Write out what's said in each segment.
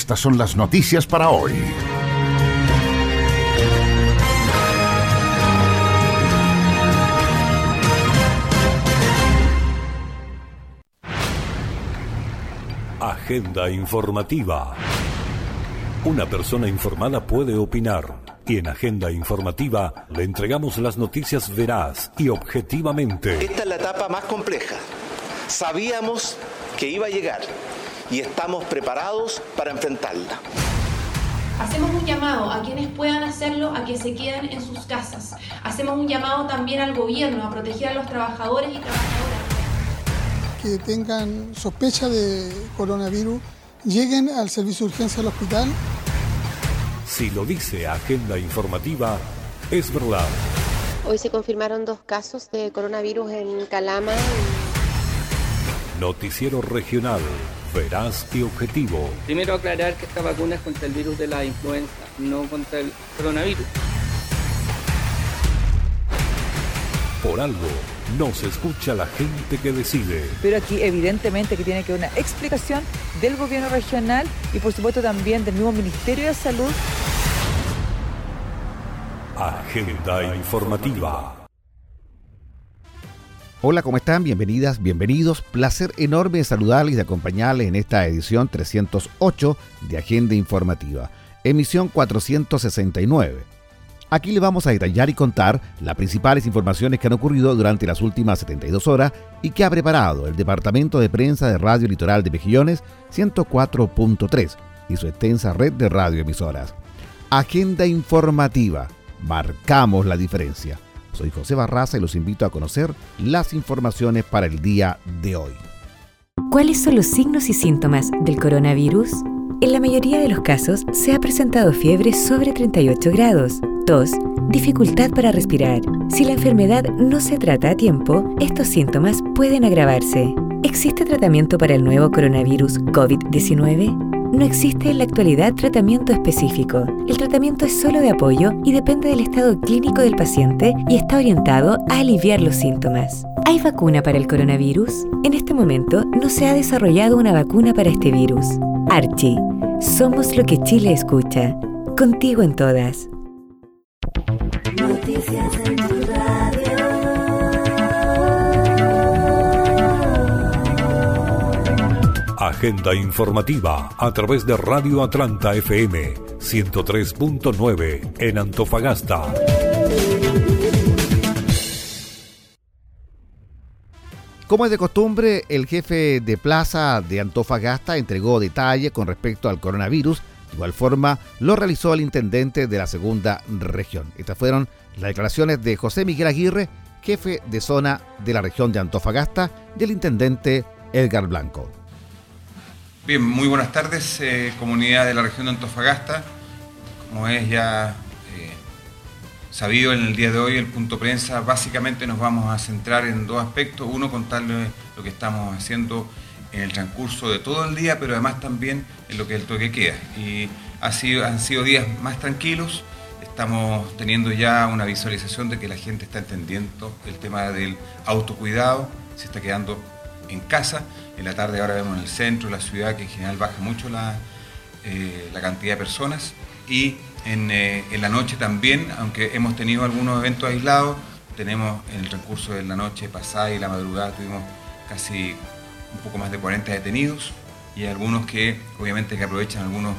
Estas son las noticias para hoy. Agenda informativa. Una persona informada puede opinar y en Agenda Informativa le entregamos las noticias veraz y objetivamente. Esta es la etapa más compleja. Sabíamos que iba a llegar y estamos preparados para enfrentarla. Hacemos un llamado a quienes puedan hacerlo a que se queden en sus casas. Hacemos un llamado también al gobierno a proteger a los trabajadores y trabajadoras. Que tengan sospecha de coronavirus, lleguen al servicio de urgencia del hospital si lo dice Agenda Informativa, es verdad. Hoy se confirmaron dos casos de coronavirus en Calama. Noticiero regional, veraz y objetivo. Primero aclarar que esta vacuna es contra el virus de la influenza, no contra el coronavirus. Por algo, no se escucha la gente que decide. Pero aquí evidentemente que tiene que haber una explicación del gobierno regional y por supuesto también del mismo Ministerio de Salud. Agenda informativa. Hola, ¿cómo están? Bienvenidas, bienvenidos. Placer enorme saludarles y acompañarles en esta edición 308 de Agenda Informativa, emisión 469. Aquí le vamos a detallar y contar las principales informaciones que han ocurrido durante las últimas 72 horas y que ha preparado el Departamento de Prensa de Radio Litoral de Mejillones 104.3 y su extensa red de radioemisoras. Agenda informativa. Marcamos la diferencia. Soy José Barraza y los invito a conocer las informaciones para el día de hoy. ¿Cuáles son los signos y síntomas del coronavirus? En la mayoría de los casos se ha presentado fiebre sobre 38 grados Tos, dificultad para respirar. Si la enfermedad no se trata a tiempo, estos síntomas pueden agravarse. ¿Existe tratamiento para el nuevo coronavirus COVID-19? No existe en la actualidad tratamiento específico. El tratamiento es solo de apoyo y depende del estado clínico del paciente y está orientado a aliviar los síntomas. ¿Hay vacuna para el coronavirus? En este momento no se ha desarrollado una vacuna para este virus. Archie, somos lo que Chile escucha. Contigo en todas. Agenda informativa a través de Radio Atlanta FM 103.9 en Antofagasta. Como es de costumbre, el jefe de plaza de Antofagasta entregó detalles con respecto al coronavirus de igual forma, lo realizó el intendente de la segunda región. Estas fueron las declaraciones de José Miguel Aguirre, jefe de zona de la región de Antofagasta, del intendente Edgar Blanco. Bien, muy buenas tardes, eh, comunidad de la región de Antofagasta. Como es ya eh, sabido en el día de hoy, el punto prensa, básicamente nos vamos a centrar en dos aspectos. Uno, contarle lo que estamos haciendo en el transcurso de todo el día, pero además también en lo que es el toque queda. Y ha sido, han sido días más tranquilos, estamos teniendo ya una visualización de que la gente está entendiendo el tema del autocuidado, se está quedando en casa. En la tarde ahora vemos en el centro, la ciudad, que en general baja mucho la, eh, la cantidad de personas. Y en, eh, en, la noche también, aunque hemos tenido algunos eventos aislados, tenemos en el transcurso de la noche pasada y la madrugada tuvimos casi un poco más de 40 detenidos y algunos que obviamente que aprovechan algunos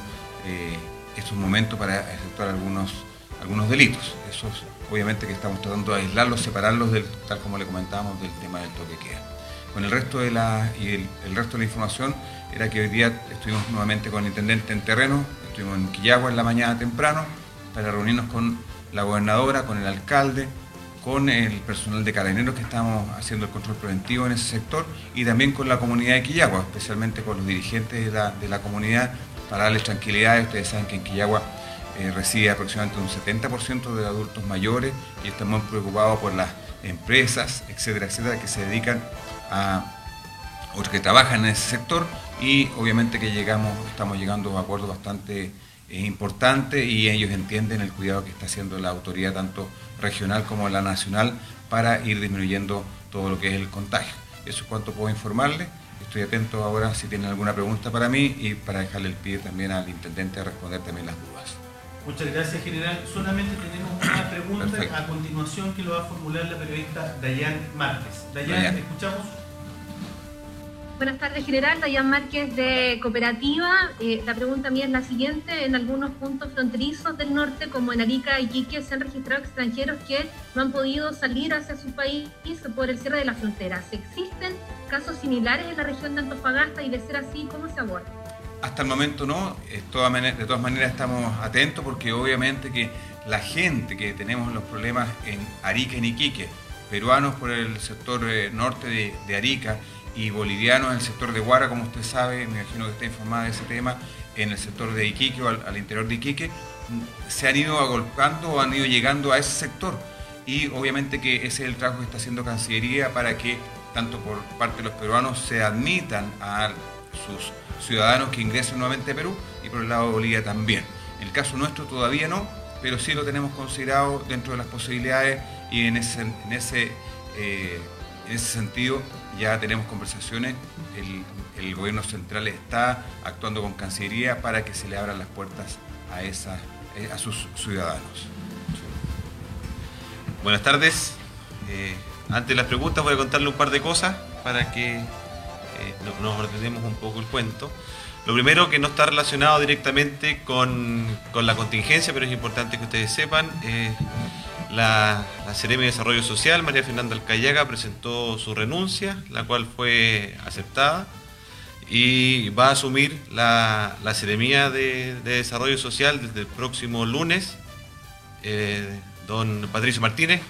eh, estos momentos para efectuar algunos, algunos delitos. Esos obviamente que estamos tratando de aislarlos, separarlos del, tal como le comentábamos del tema del toque queda. Con el resto de la y el, resto de la información era que hoy día estuvimos nuevamente con el intendente en terreno, estuvimos en Quillagua en la mañana temprano para reunirnos con la gobernadora, con el alcalde con el personal de carabineros que estamos haciendo el control preventivo en ese sector y también con la comunidad de Quillagua, especialmente con los dirigentes de la, de la comunidad para darles tranquilidad. Ustedes saben que en Quillagua eh, reside aproximadamente un 70% de adultos mayores y estamos preocupados por las empresas, etcétera, etcétera, que se dedican a o que trabajan en ese sector y obviamente que llegamos, estamos llegando a acuerdos bastante eh, importantes y ellos entienden el cuidado que está haciendo la autoridad tanto regional como la nacional para ir disminuyendo todo lo que es el contagio. Eso es cuanto puedo informarle. Estoy atento ahora si tienen alguna pregunta para mí y para dejarle el pie también al intendente a responder también las dudas. Muchas gracias, general. Solamente tenemos una pregunta a continuación que lo va a formular la periodista Dayan Márquez. Dayan, escuchamos. Buenas tardes, general. Dayan Márquez de Cooperativa. Eh, la pregunta mía es la siguiente. En algunos puntos fronterizos del norte, como en Arica y Iquique, se han registrado extranjeros que no han podido salir hacia su país por el cierre de las fronteras. ¿Existen casos similares en la región de Antofagasta y de ser así, cómo se aborda? Hasta el momento no, de todas maneras estamos atentos porque obviamente que la gente que tenemos los problemas en Arica y Iquique, peruanos por el sector eh, norte de, Arica y bolivianos en el sector de Guara, como usted sabe, me imagino que está informada de ese tema, en el sector de Iquique o al, interior de Iquique, se han ido agolpando o han ido llegando a ese sector. Y obviamente que ese es el trabajo que está haciendo Cancillería para que tanto por parte de los peruanos se admitan a sus ciudadanos que ingresen nuevamente a Perú y por el lado de Bolivia también. El caso nuestro todavía no, pero sí lo tenemos considerado dentro de las posibilidades y en ese, en ese, eh, en ese sentido ya tenemos conversaciones. El, gobierno central está actuando con Cancillería para que se le abran las puertas a, esas, eh, a sus ciudadanos. Buenas tardes. Eh, antes de las preguntas voy a contarle un par de cosas para que eh, nos ordenemos un poco el cuento. Lo primero que no está relacionado directamente con, la contingencia, pero es importante que ustedes sepan, la, la de Desarrollo Social, María Fernanda Alcayaga, presentó su renuncia, la cual fue aceptada, y va a asumir la, la Seremía de, Desarrollo Social desde el próximo lunes. Eh, don Patricio Martínez,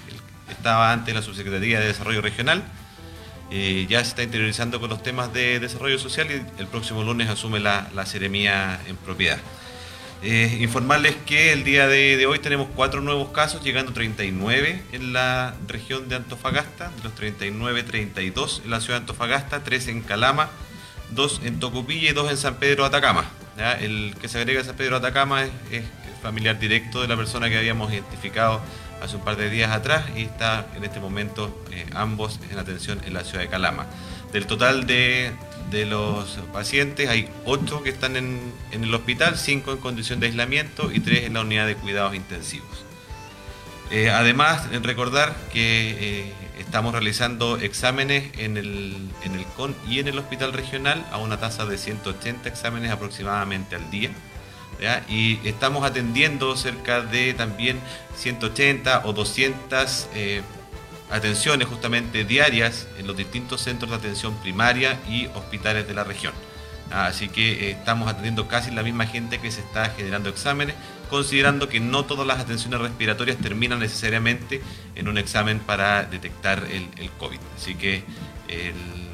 estaba antes en la Subsecretaría de Desarrollo Regional, eh, ya se está interiorizando con los temas de desarrollo social y el próximo lunes asume la, la seremía en propiedad. Eh, informarles que el día de, hoy tenemos cuatro nuevos casos, llegando 39 en la región de Antofagasta, de los 39, 32 en la ciudad de Antofagasta, 3 en Calama, 2 en Tocopilla y 2 en San Pedro Atacama. El que se agrega a San Pedro Atacama es, familiar directo de la persona que habíamos identificado hace un par de días atrás y está en este momento eh, ambos en atención en la ciudad de Calama. Del total de, los pacientes hay 8 que están en, el hospital, 5 en condición de aislamiento y 3 en la unidad de cuidados intensivos. Eh, además, recordar que eh, estamos realizando exámenes en el, en el CON y en el hospital regional a una tasa de 180 exámenes aproximadamente al día y estamos atendiendo cerca de también 180 o 200 eh, atenciones justamente diarias en los distintos centros de atención primaria y hospitales de la región. Así que eh, estamos atendiendo casi la misma gente que se está generando exámenes, considerando que no todas las atenciones respiratorias terminan necesariamente en un examen para detectar el, COVID. Así que el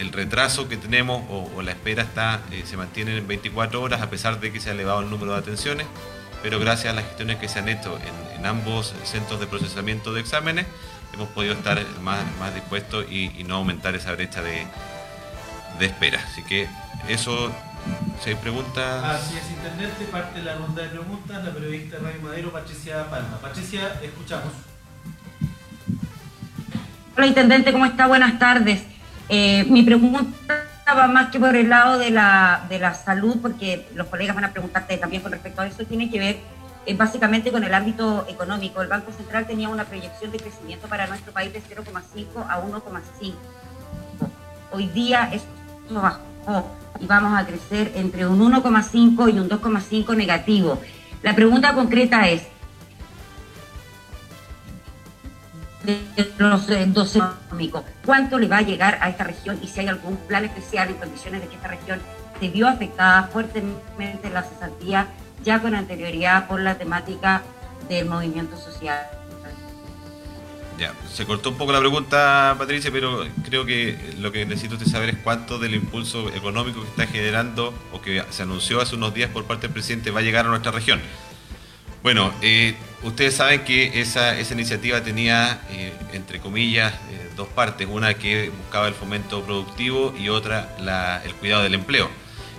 el retraso que tenemos o, la espera está, eh, se mantiene en 24 horas a pesar de que se ha elevado el número de atenciones, pero gracias a las gestiones que se han hecho en, ambos centros de procesamiento de exámenes, hemos podido estar más, más dispuestos y, no aumentar esa brecha de, espera. Así que eso, si hay preguntas... Así es, Intendente, parte de la ronda de preguntas, la periodista Radio Madero, Patricia Palma. Patricia, escuchamos. Hola, Intendente, ¿cómo está? Buenas tardes. Eh, mi pregunta va más que por el lado de la, de la salud, porque los colegas van a preguntarte también con respecto a eso, tiene que ver eh, básicamente con el ámbito económico. El Banco Central tenía una proyección de crecimiento para nuestro país de 0,5 a 1,5. Hoy día esto bajó y vamos a crecer entre un 1,5 y un 2,5 negativo. La pregunta concreta es, de los dos económicos. ¿Cuánto le va a llegar a esta región y si hay algún plan especial en condiciones de que esta región se vio afectada fuertemente en la cesantía ya con anterioridad por la temática del movimiento social? Ya, se cortó un poco la pregunta, Patricia, pero creo que lo que necesito usted saber es cuánto del impulso económico que está generando o que se anunció hace unos días por parte del presidente va a llegar a nuestra región. Bueno, eh, ustedes saben que esa, esa iniciativa tenía, eh, entre comillas, eh, dos partes. Una que buscaba el fomento productivo y otra el cuidado del empleo.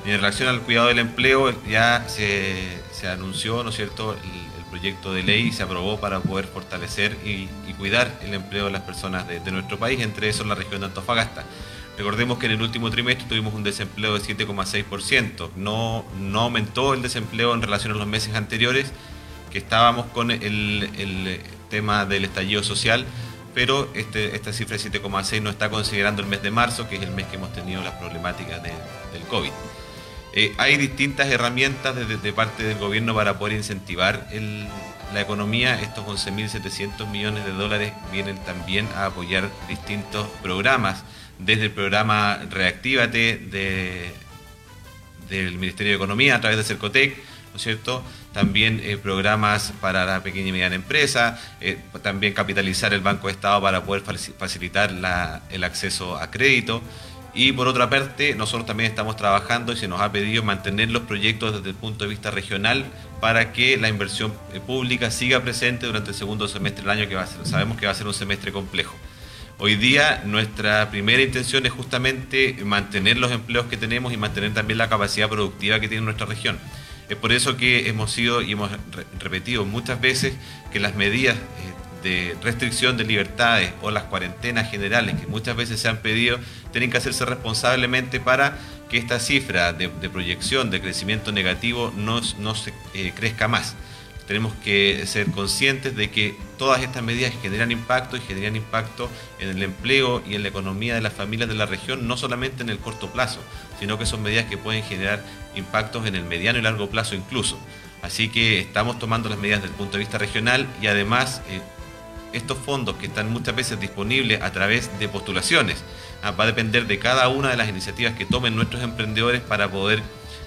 En relación al cuidado del empleo ya se, anunció, ¿no es cierto?, el, proyecto de ley se aprobó para poder fortalecer y, cuidar el empleo de las personas de, nuestro país, entre eso la región de Antofagasta. Recordemos que en el último trimestre tuvimos un desempleo de 7,6%. No, no aumentó el desempleo en relación a los meses anteriores, que estábamos con el, tema del estallido social, pero este, esta cifra de 7,6 no está considerando el mes de marzo, que es el mes que hemos tenido las problemáticas del COVID. Eh, hay distintas herramientas de, parte del gobierno para poder incentivar la economía. Estos 11.700 millones de dólares vienen también a apoyar distintos programas, desde el programa Reactívate del Ministerio de Economía a través de Cercotec, ¿no es cierto? También eh, programas para la pequeña y mediana empresa, eh, también capitalizar el Banco de Estado para poder facilitar el acceso a crédito. Y por otra parte, nosotros también estamos trabajando y se nos ha pedido mantener los proyectos desde el punto de vista regional para que la inversión eh, pública siga presente durante el segundo semestre del año, que va a ser, sabemos que va a ser un semestre complejo. Hoy día nuestra primera intención es justamente mantener los empleos que tenemos y mantener también la capacidad productiva que tiene nuestra región. Es por eso que hemos sido y hemos repetido muchas veces que las medidas eh, de restricción de libertades o las cuarentenas generales que muchas veces se han pedido tienen que hacerse responsablemente para que esta cifra de, proyección de crecimiento negativo no, no se eh, crezca más. Tenemos que ser conscientes de que todas estas medidas generan impacto y generan impacto en el empleo y en la economía de las familias de la región, no solamente en el corto plazo, sino que son medidas que pueden generar impactos en el mediano y largo plazo incluso. Así que estamos tomando las medidas desde el punto de vista regional y además eh, estos fondos que están muchas veces disponibles a través de postulaciones. Ah, va a depender de cada una de las iniciativas que tomen nuestros emprendedores para poder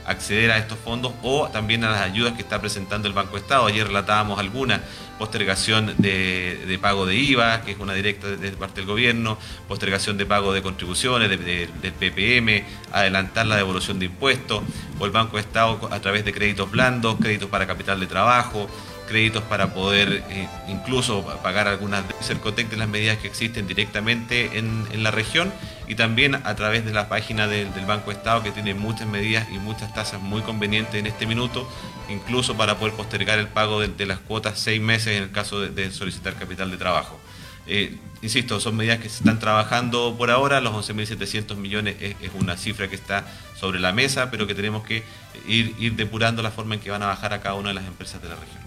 acceder a estos fondos o también a las ayudas que está presentando el Banco Estado. Ayer relatábamos alguna postergación de, pago de IVA, que es una directa de, parte del gobierno, postergación de pago de contribuciones, del PPM, adelantar la devolución de impuestos, o el Banco Estado a través de créditos blandos, créditos para capital de trabajo, créditos para poder eh, incluso pagar algunas de Cercotec de las medidas que existen directamente en, la región y también a través de la página del Banco Estado que tiene muchas medidas y muchas tasas muy convenientes en este minuto, incluso para poder postergar el pago de, las cuotas seis meses en el caso de, solicitar capital de trabajo. Eh, insisto, son medidas que se están trabajando por ahora, los 11.700 millones es, una cifra que está sobre la mesa, pero que tenemos que ir, ir depurando la forma en que van a bajar a cada una de las empresas de la región.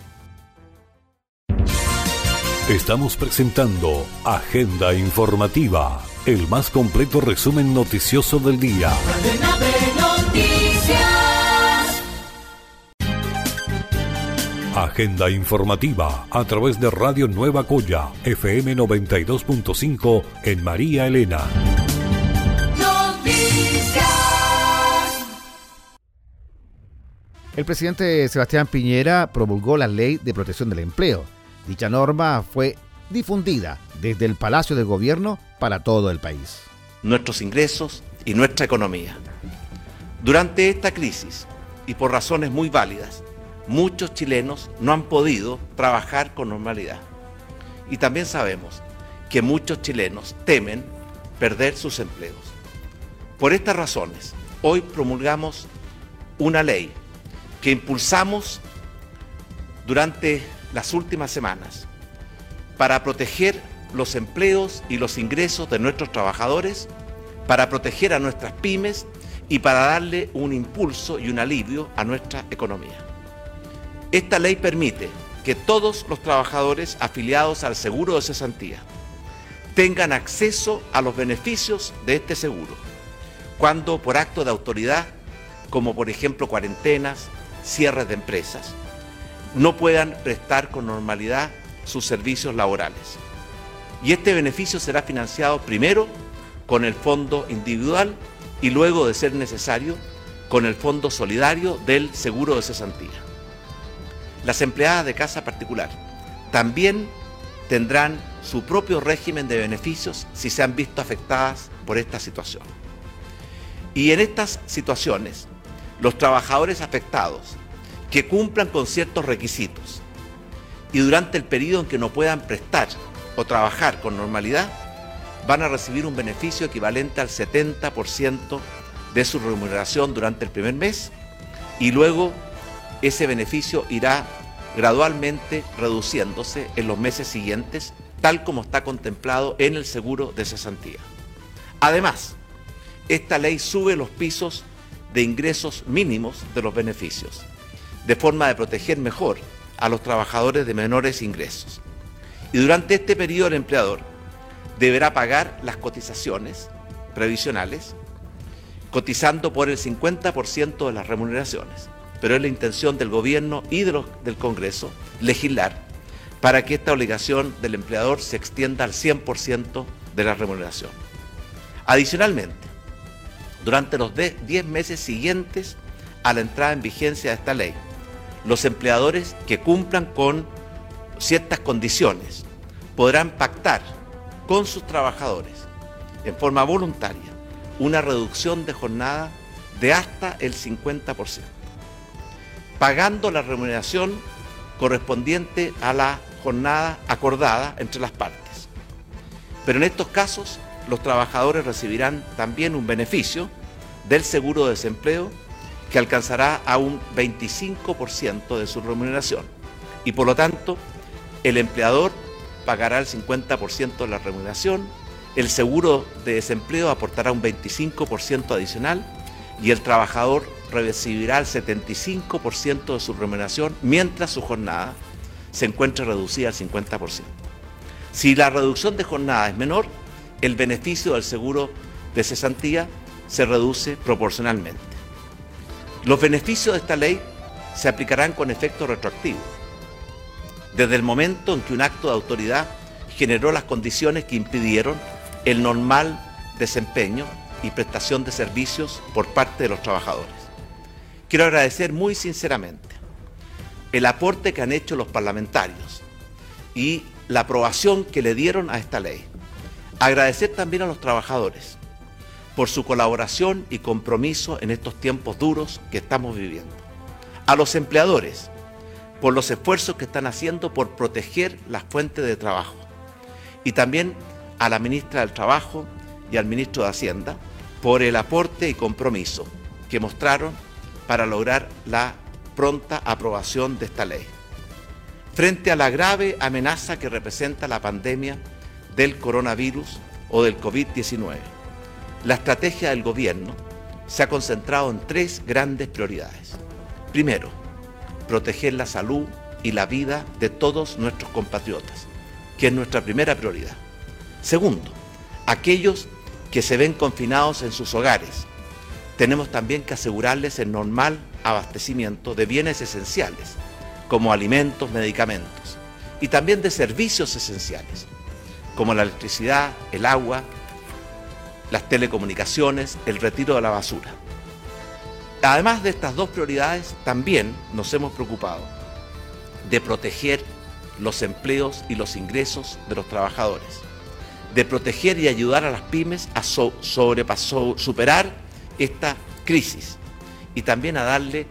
Estamos presentando Agenda Informativa, el más completo resumen noticioso del día. Agenda Informativa a través de Radio Nueva Coya, FM 92.5 en María Elena. El presidente Sebastián Piñera promulgó la ley de protección del empleo Dicha norma fue difundida desde el Palacio de Gobierno para todo el país. Nuestros ingresos y nuestra economía. Durante esta crisis, y por razones muy válidas, muchos chilenos no han podido trabajar con normalidad. Y también sabemos que muchos chilenos temen perder sus empleos. Por estas razones, hoy promulgamos una ley que impulsamos durante las últimas semanas para proteger los empleos y los ingresos de nuestros trabajadores, para proteger a nuestras pymes y para darle un impulso y un alivio a nuestra economía. Esta ley permite que todos los trabajadores afiliados al seguro de cesantía tengan acceso a los beneficios de este seguro, cuando por acto de autoridad, como por ejemplo cuarentenas, cierres de empresas, no puedan prestar con normalidad sus servicios laborales. Y este beneficio será financiado primero con el fondo individual y luego, de ser necesario, con el fondo solidario del seguro de cesantía. Las empleadas de casa particular también tendrán su propio régimen de beneficios si se han visto afectadas por esta situación. Y en estas situaciones, los trabajadores afectados que cumplan con ciertos requisitos y durante el periodo en que no puedan prestar o trabajar con normalidad, van a recibir un beneficio equivalente al 70% de su remuneración durante el primer mes y luego ese beneficio irá gradualmente reduciéndose en los meses siguientes, tal como está contemplado en el seguro de cesantía. Además, esta ley sube los pisos de ingresos mínimos de los beneficios, de forma de proteger mejor a los trabajadores de menores ingresos. Y durante este periodo el empleador deberá pagar las cotizaciones previsionales, cotizando por el 50% de las remuneraciones. Pero es la intención del gobierno y del Congreso legislar para que esta obligación del empleador se extienda al 100% de la remuneración. Adicionalmente, durante los 10 meses siguientes a la entrada en vigencia de esta ley, los empleadores que cumplan con ciertas condiciones podrán pactar con sus trabajadores en forma voluntaria una reducción de jornada de hasta el 50%, pagando la remuneración correspondiente a la jornada acordada entre las partes. Pero en estos casos, los trabajadores recibirán también un beneficio del seguro de desempleo que alcanzará a un 25% de su remuneración y por lo tanto el empleador pagará el 50% de la remuneración, el seguro de desempleo aportará un 25% adicional y el trabajador recibirá el 75% de su remuneración mientras su jornada se encuentre reducida al 50%. Si la reducción de jornada es menor, el beneficio del seguro de cesantía se reduce proporcionalmente. Los beneficios de esta ley se aplicarán con efecto retroactivo, desde el momento en que un acto de autoridad generó las condiciones que impidieron el normal desempeño y prestación de servicios por parte de los trabajadores. Quiero agradecer muy sinceramente el aporte que han hecho los parlamentarios y la aprobación que le dieron a esta ley. Agradecer también a los trabajadores por su colaboración y compromiso en estos tiempos duros que estamos viviendo. A los empleadores, por los esfuerzos que están haciendo por proteger las fuentes de trabajo. Y también a la ministra del Trabajo y al ministro de Hacienda por el aporte y compromiso que mostraron para lograr la pronta aprobación de esta ley. Frente a la grave amenaza que representa la pandemia del coronavirus o del COVID-19, la estrategia del gobierno se ha concentrado en tres grandes prioridades. Primero, proteger la salud y la vida de todos nuestros compatriotas, que es nuestra primera prioridad. Segundo, aquellos que se ven confinados en sus hogares. Tenemos también que asegurarles el normal abastecimiento de bienes esenciales, como alimentos, medicamentos, y también de servicios esenciales, como la electricidad, el agua, las telecomunicaciones, el retiro de la basura. Además de estas dos prioridades, también nos hemos preocupado de proteger los empleos y los ingresos de los trabajadores, de proteger y ayudar a las pymes a superar esta crisis y también a darle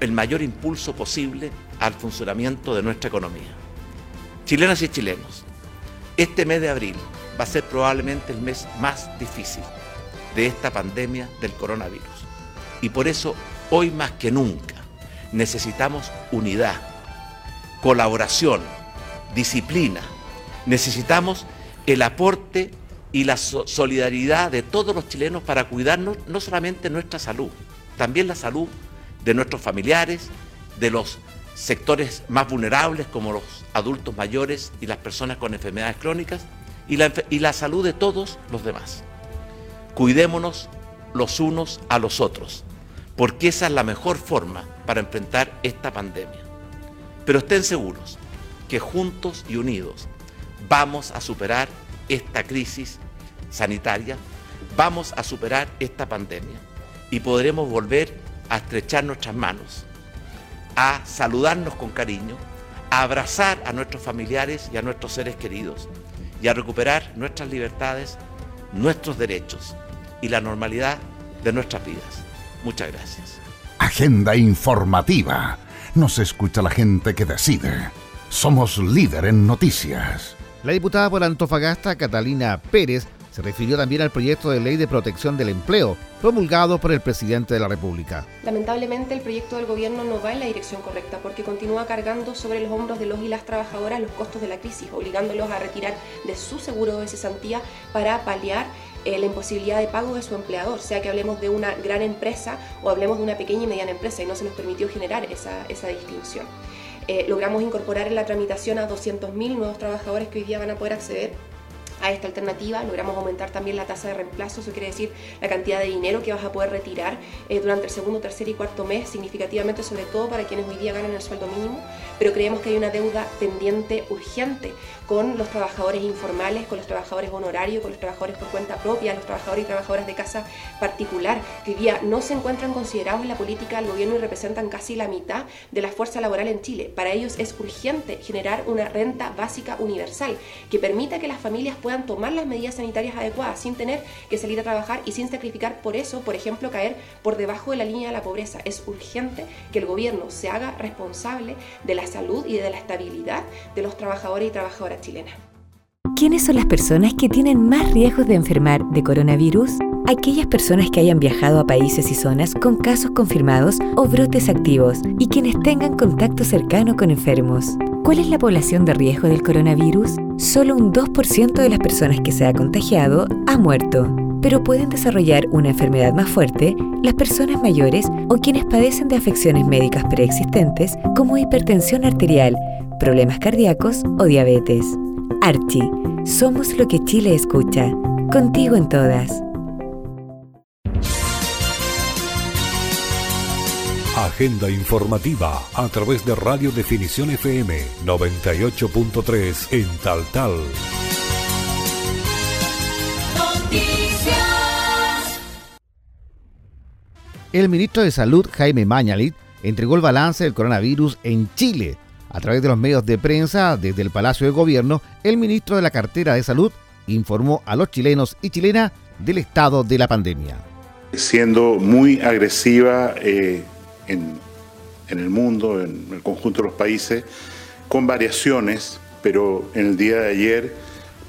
el mayor impulso posible al funcionamiento de nuestra economía. Chilenas y chilenos, este mes de abril va a ser probablemente el mes más difícil de esta pandemia del coronavirus. Y por eso, hoy más que nunca, necesitamos unidad, colaboración, disciplina. Necesitamos el aporte y la solidaridad de todos los chilenos para cuidarnos no solamente nuestra salud, también la salud de nuestros familiares, de los sectores más vulnerables como los adultos mayores y las personas con enfermedades crónicas, y la, salud de todos los demás. Cuidémonos los unos a los otros, porque esa es la mejor forma para enfrentar esta pandemia. Pero estén seguros que juntos y unidos vamos a superar esta crisis sanitaria, vamos a superar esta pandemia y podremos volver a estrechar nuestras manos, a saludarnos con cariño, a abrazar a nuestros familiares y a nuestros seres queridos y a recuperar nuestras libertades, nuestros derechos y la normalidad de nuestras vidas. Muchas gracias. Agenda informativa. Nos escucha la gente que decide. Somos líder en noticias. La diputada por Antofagasta, Catalina Pérez, se refirió también al proyecto de ley de protección del empleo, promulgado por el presidente de la República. Lamentablemente el proyecto del gobierno no va en la dirección correcta porque continúa cargando sobre los hombros de los y las trabajadoras los costos de la crisis, obligándolos a retirar de su seguro de cesantía para paliar eh, la imposibilidad de pago de su empleador, sea que hablemos de una gran empresa o hablemos de una pequeña y mediana empresa y no se nos permitió generar esa, esa distinción. Eh, logramos incorporar en la tramitación a 200.000 nuevos trabajadores que hoy día van a poder acceder a esta alternativa. Logramos aumentar también la tasa de reemplazo, eso quiere decir la cantidad de dinero que vas a poder retirar eh, durante el segundo, tercer y cuarto mes, significativamente, sobre todo para quienes hoy día ganan el sueldo mínimo. Pero creemos que hay una deuda pendiente urgente con los trabajadores informales, con los trabajadores honorarios, con los trabajadores por cuenta propia, los trabajadores y trabajadoras de casa particular, que hoy día no se encuentran considerados en la política del gobierno y representan casi la mitad de la fuerza laboral en Chile. Para ellos es urgente generar una renta básica universal que permita que las familias puedan tomar las medidas sanitarias adecuadas sin tener que salir a trabajar y sin sacrificar por eso, por ejemplo, caer por debajo de la línea de la pobreza. Es urgente que el gobierno se haga responsable de la salud y de la estabilidad de los trabajadores y trabajadoras chilenas. ¿Quiénes son las personas que tienen más riesgos de enfermar de coronavirus? Aquellas personas que hayan viajado a países y zonas con casos confirmados o brotes activos y quienes tengan contacto cercano con enfermos. ¿Cuál es la población de riesgo del coronavirus? Solo un 2% de las personas que se ha contagiado ha muerto, pero pueden desarrollar una enfermedad más fuerte las personas mayores o quienes padecen de afecciones médicas preexistentes como hipertensión arterial, problemas cardíacos o diabetes. Archie, somos lo que Chile escucha. Contigo en todas. Agenda informativa a través de Radio Definición FM 98.3 en Tal Tal. El ministro de Salud, Jaime Mañalit, entregó el balance del coronavirus en Chile. A través de los medios de prensa, desde el Palacio de Gobierno, el ministro de la cartera de Salud informó a los chilenos y chilenas del estado de la pandemia. Siendo muy agresiva eh, en, el mundo, en el conjunto de los países, con variaciones, pero en el día de ayer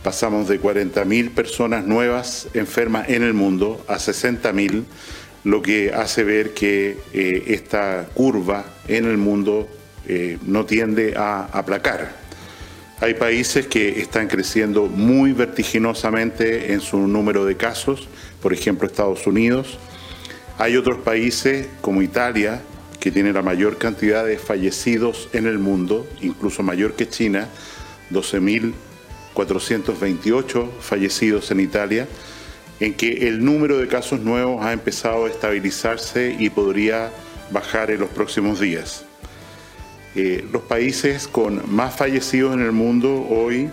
pasamos de 40.000 personas nuevas enfermas en el mundo a 60.000, lo que hace ver que eh, esta curva en el mundo eh, no tiende a aplacar. Hay países que están creciendo muy vertiginosamente en su número de casos, por ejemplo Estados Unidos. Hay otros países como Italia que tiene la mayor cantidad de fallecidos en el mundo, incluso mayor que China, 12.428 fallecidos en Italia, en que el número de casos nuevos ha empezado a estabilizarse y podría bajar en los próximos días. Eh, los países con más fallecidos en el mundo hoy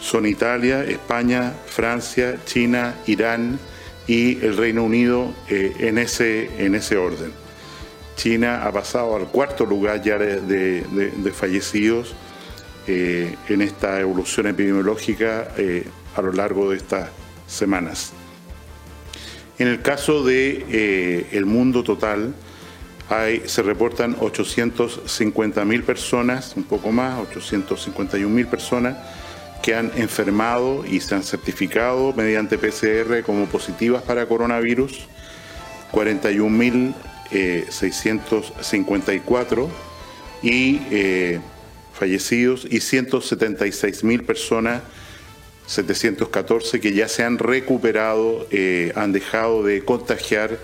son Italia, España, Francia, China, Irán y el Reino Unido eh, en, ese, en ese orden. China ha pasado al cuarto lugar ya de, fallecidos eh, en esta evolución epidemiológica eh, a lo largo de estas semanas. En el caso del de, eh, mundo total, se reportan 850.000 personas, un poco más, 851.000 personas que han enfermado y se han certificado mediante PCR como positivas para coronavirus, 41.000 654 eh, y eh, fallecidos y 176 mil personas, 714 que ya se han recuperado, eh, han dejado de contagiar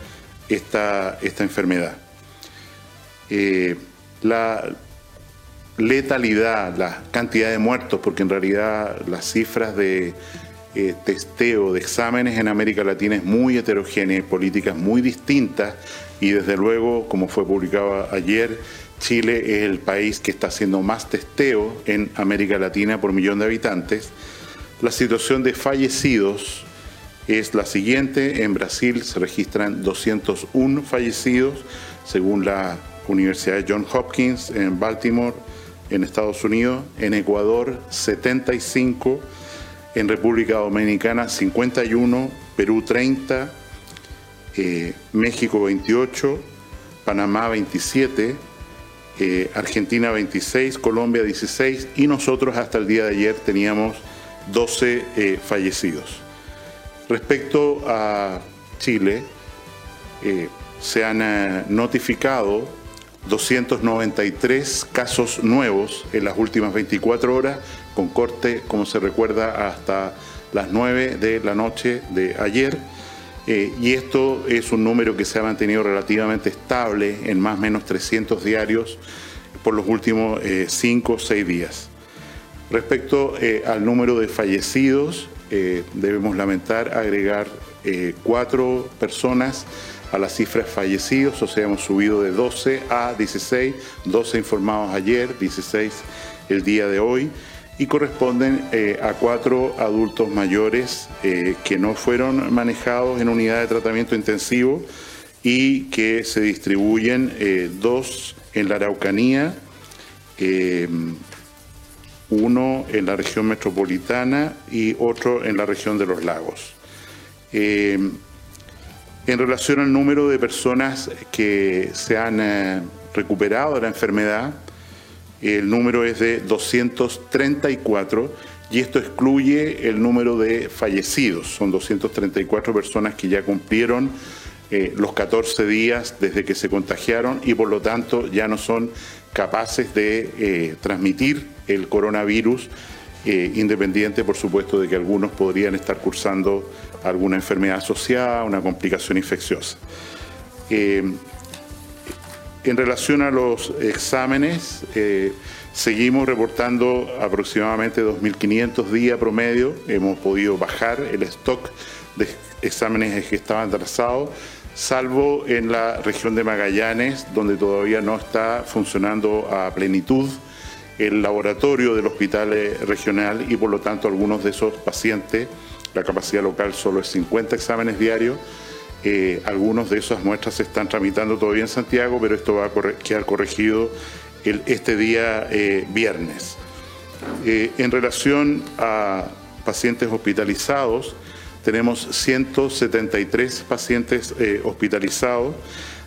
esta, esta enfermedad. La letalidad, la cantidad de muertos, porque en realidad las cifras de testeo, de exámenes en América Latina es muy heterogénea, políticas muy distintas y desde luego, como fue publicado ayer, Chile es el país que está haciendo más testeo en América Latina por millón de habitantes. La situación de fallecidos es la siguiente. En Brasil se registran 201 fallecidos, según la Universidad de Johns Hopkins en Baltimore. en Estados Unidos, en Ecuador 75, en República Dominicana 51, Perú 30, eh, México 28, Panamá 27, eh, Argentina 26, Colombia 16 y nosotros hasta el día de ayer teníamos 12 eh, fallecidos. Respecto a Chile, se han notificado 293 casos nuevos en las últimas 24 horas, con corte, como se recuerda, hasta las 9 de la noche de ayer. Eh, y esto es un número que se ha mantenido relativamente estable en más o menos 300 diarios por los últimos 5 o 6 días. Respecto eh, al número de fallecidos, eh, debemos lamentar agregar cuatro personas a las cifras fallecidos, o sea, hemos subido de 12 a 16, 12 informados ayer, 16 el día de hoy y corresponden eh, a cuatro adultos mayores eh, que no fueron manejados en unidad de tratamiento intensivo y que se distribuyen eh, dos en la Araucanía, uno en la región metropolitana y otro en la región de los lagos. En relación al número de personas que se han recuperado de la enfermedad, el número es de 234 y esto excluye el número de fallecidos. Son 234 personas que ya cumplieron eh, los 14 días desde que se contagiaron y por lo tanto ya no son capaces de eh, transmitir el coronavirus, eh, independiente por supuesto de que algunos podrían estar cursando alguna enfermedad asociada, una complicación infecciosa. En relación a los exámenes, eh, seguimos reportando aproximadamente 2.500 días promedio. Hemos podido bajar el stock de exámenes que estaban atrasados, salvo en la región de Magallanes, donde todavía no está funcionando a plenitud el laboratorio del hospital regional y por lo tanto algunos de esos pacientes, la capacidad local solo es 50 exámenes diarios eh, algunos de esas muestras se están tramitando todavía en Santiago, pero esto va a quedar corregido este día eh, viernes. Eh, en relación a pacientes hospitalizados, tenemos 173 pacientes hospitalizados,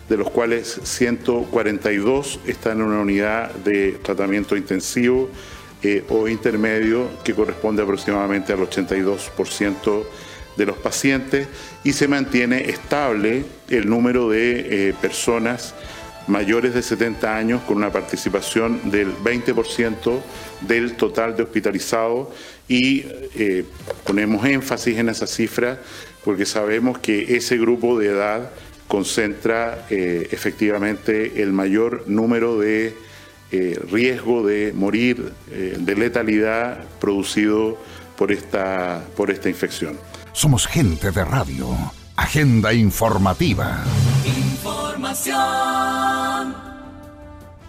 de los cuales 142 están en una unidad de tratamiento intensivo o intermedio, que corresponde aproximadamente al 82% de los pacientes y se mantiene estable el número de eh, personas mayores de 70 años con una participación del 20% del total de hospitalizados. Y eh, ponemos énfasis en esa cifra porque sabemos que ese grupo de edad concentra eh, efectivamente el mayor número de riesgo de morir, de letalidad producido por esta, por esta infección. Somos gente de radio. Agenda informativa. Información.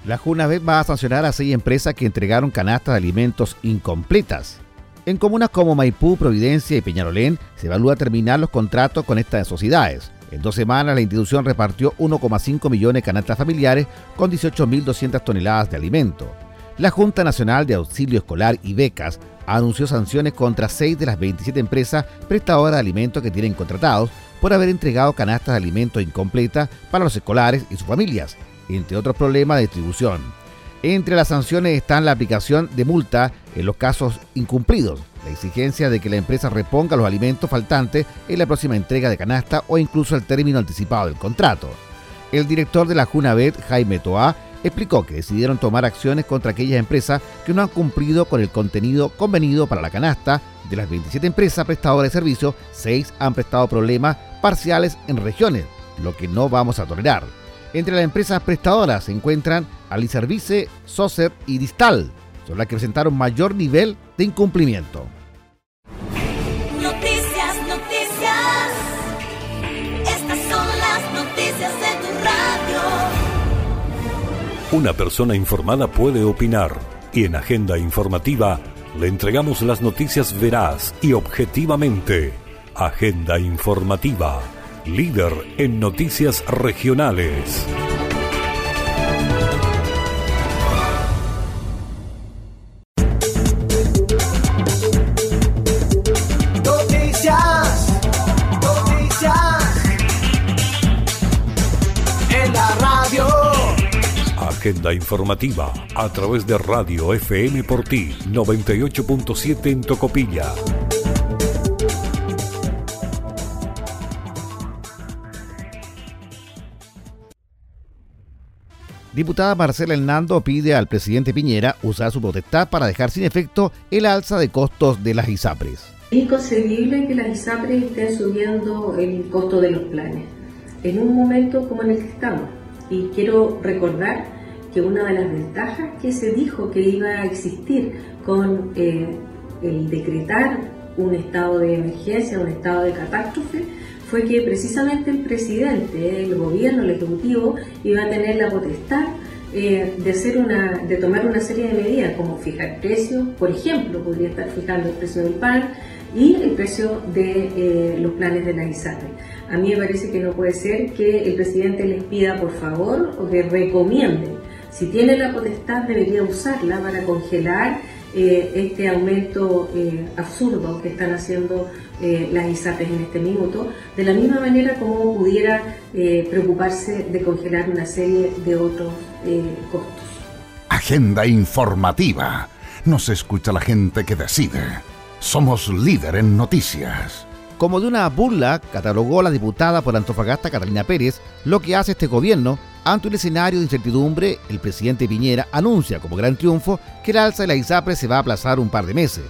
La Junavet va a sancionar a seis empresas que entregaron canastas de alimentos incompletas. En comunas como Maipú, Providencia y Peñalolén se evalúa terminar los contratos con estas sociedades. En dos semanas la institución repartió 1,5 millones de canastas familiares con 18.200 toneladas de alimento. La Junta Nacional de Auxilio Escolar y Becas anunció sanciones contra seis de las 27 empresas prestadoras de alimentos que tienen contratados por haber entregado canastas de alimentos incompletas para los escolares y sus familias, entre otros problemas de distribución. Entre las sanciones están la aplicación de multa en los casos incumplidos, la exigencia de que la empresa reponga los alimentos faltantes en la próxima entrega de canasta o incluso el término anticipado del contrato. El director de la Junavet, Jaime Toá, explicó que decidieron tomar acciones contra aquellas empresas que no han cumplido con el contenido convenido para la canasta. De las 27 empresas prestadoras de servicio, 6 han prestado problemas parciales en regiones, lo que no vamos a tolerar. Entre las empresas prestadoras se encuentran Aliservice, Socer y Distal, son las que presentaron mayor nivel de incumplimiento. Una persona informada puede opinar y en Agenda Informativa le entregamos las noticias veraz y objetivamente. Agenda Informativa, líder en noticias regionales. Agenda informativa a través de Radio FM por ti 98.7 en Tocopilla. Diputada Marcela Hernando pide al presidente Piñera usar su potestad para dejar sin efecto el alza de costos de las ISAPRES. Es inconcebible que las ISAPRES estén subiendo el costo de los planes en un momento como en el que estamos. Y quiero recordar que una de las ventajas que se dijo que iba a existir con eh, el decretar un estado de emergencia, un estado de catástrofe, fue que precisamente el presidente, el gobierno, el ejecutivo, iba a tener la potestad eh, de, hacer una, de tomar una serie de medidas, como fijar precios, por ejemplo, podría estar fijando el precio del pan y el precio de eh, los planes de la ISAPRE. A mí me parece que no puede ser que el presidente les pida por favor o que recomiende. Si tiene la potestad debería usarla para congelar eh, este aumento absurdo que están haciendo eh, las ISAPES en este minuto, de la misma manera como pudiera eh, preocuparse de congelar una serie de otros eh, costos. Agenda informativa. Nos escucha la gente que decide. Somos líder en noticias. Como de una burla, catalogó la diputada por Antofagasta Catalina Pérez lo que hace este gobierno ante un escenario de incertidumbre, el presidente Piñera anuncia como gran triunfo que el alza de la ISAPRE se va a aplazar un par de meses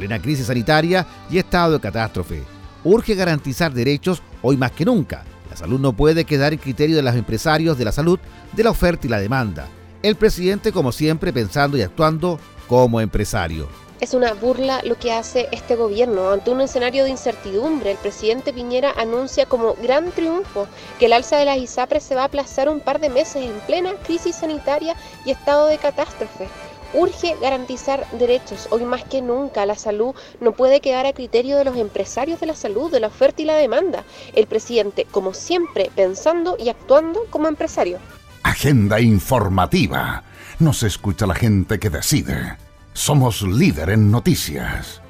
plena crisis sanitaria y estado de catástrofe. Urge garantizar derechos hoy más que nunca. La salud no puede quedar en criterio de los empresarios de la salud, de la oferta y la demanda. El presidente, como siempre, pensando y actuando como empresario. Es una burla lo que hace este gobierno. Ante un escenario de incertidumbre, el presidente Piñera anuncia como gran triunfo que el alza de las ISAPRES se va a aplazar un par de meses en plena crisis sanitaria y estado de catástrofe. Urge garantizar derechos. Hoy más que nunca la salud no puede quedar a criterio de los empresarios de la salud, de la oferta y la demanda. El presidente, como siempre, pensando y actuando como empresario. Agenda informativa. Nos escucha la gente que decide. Somos líder en noticias.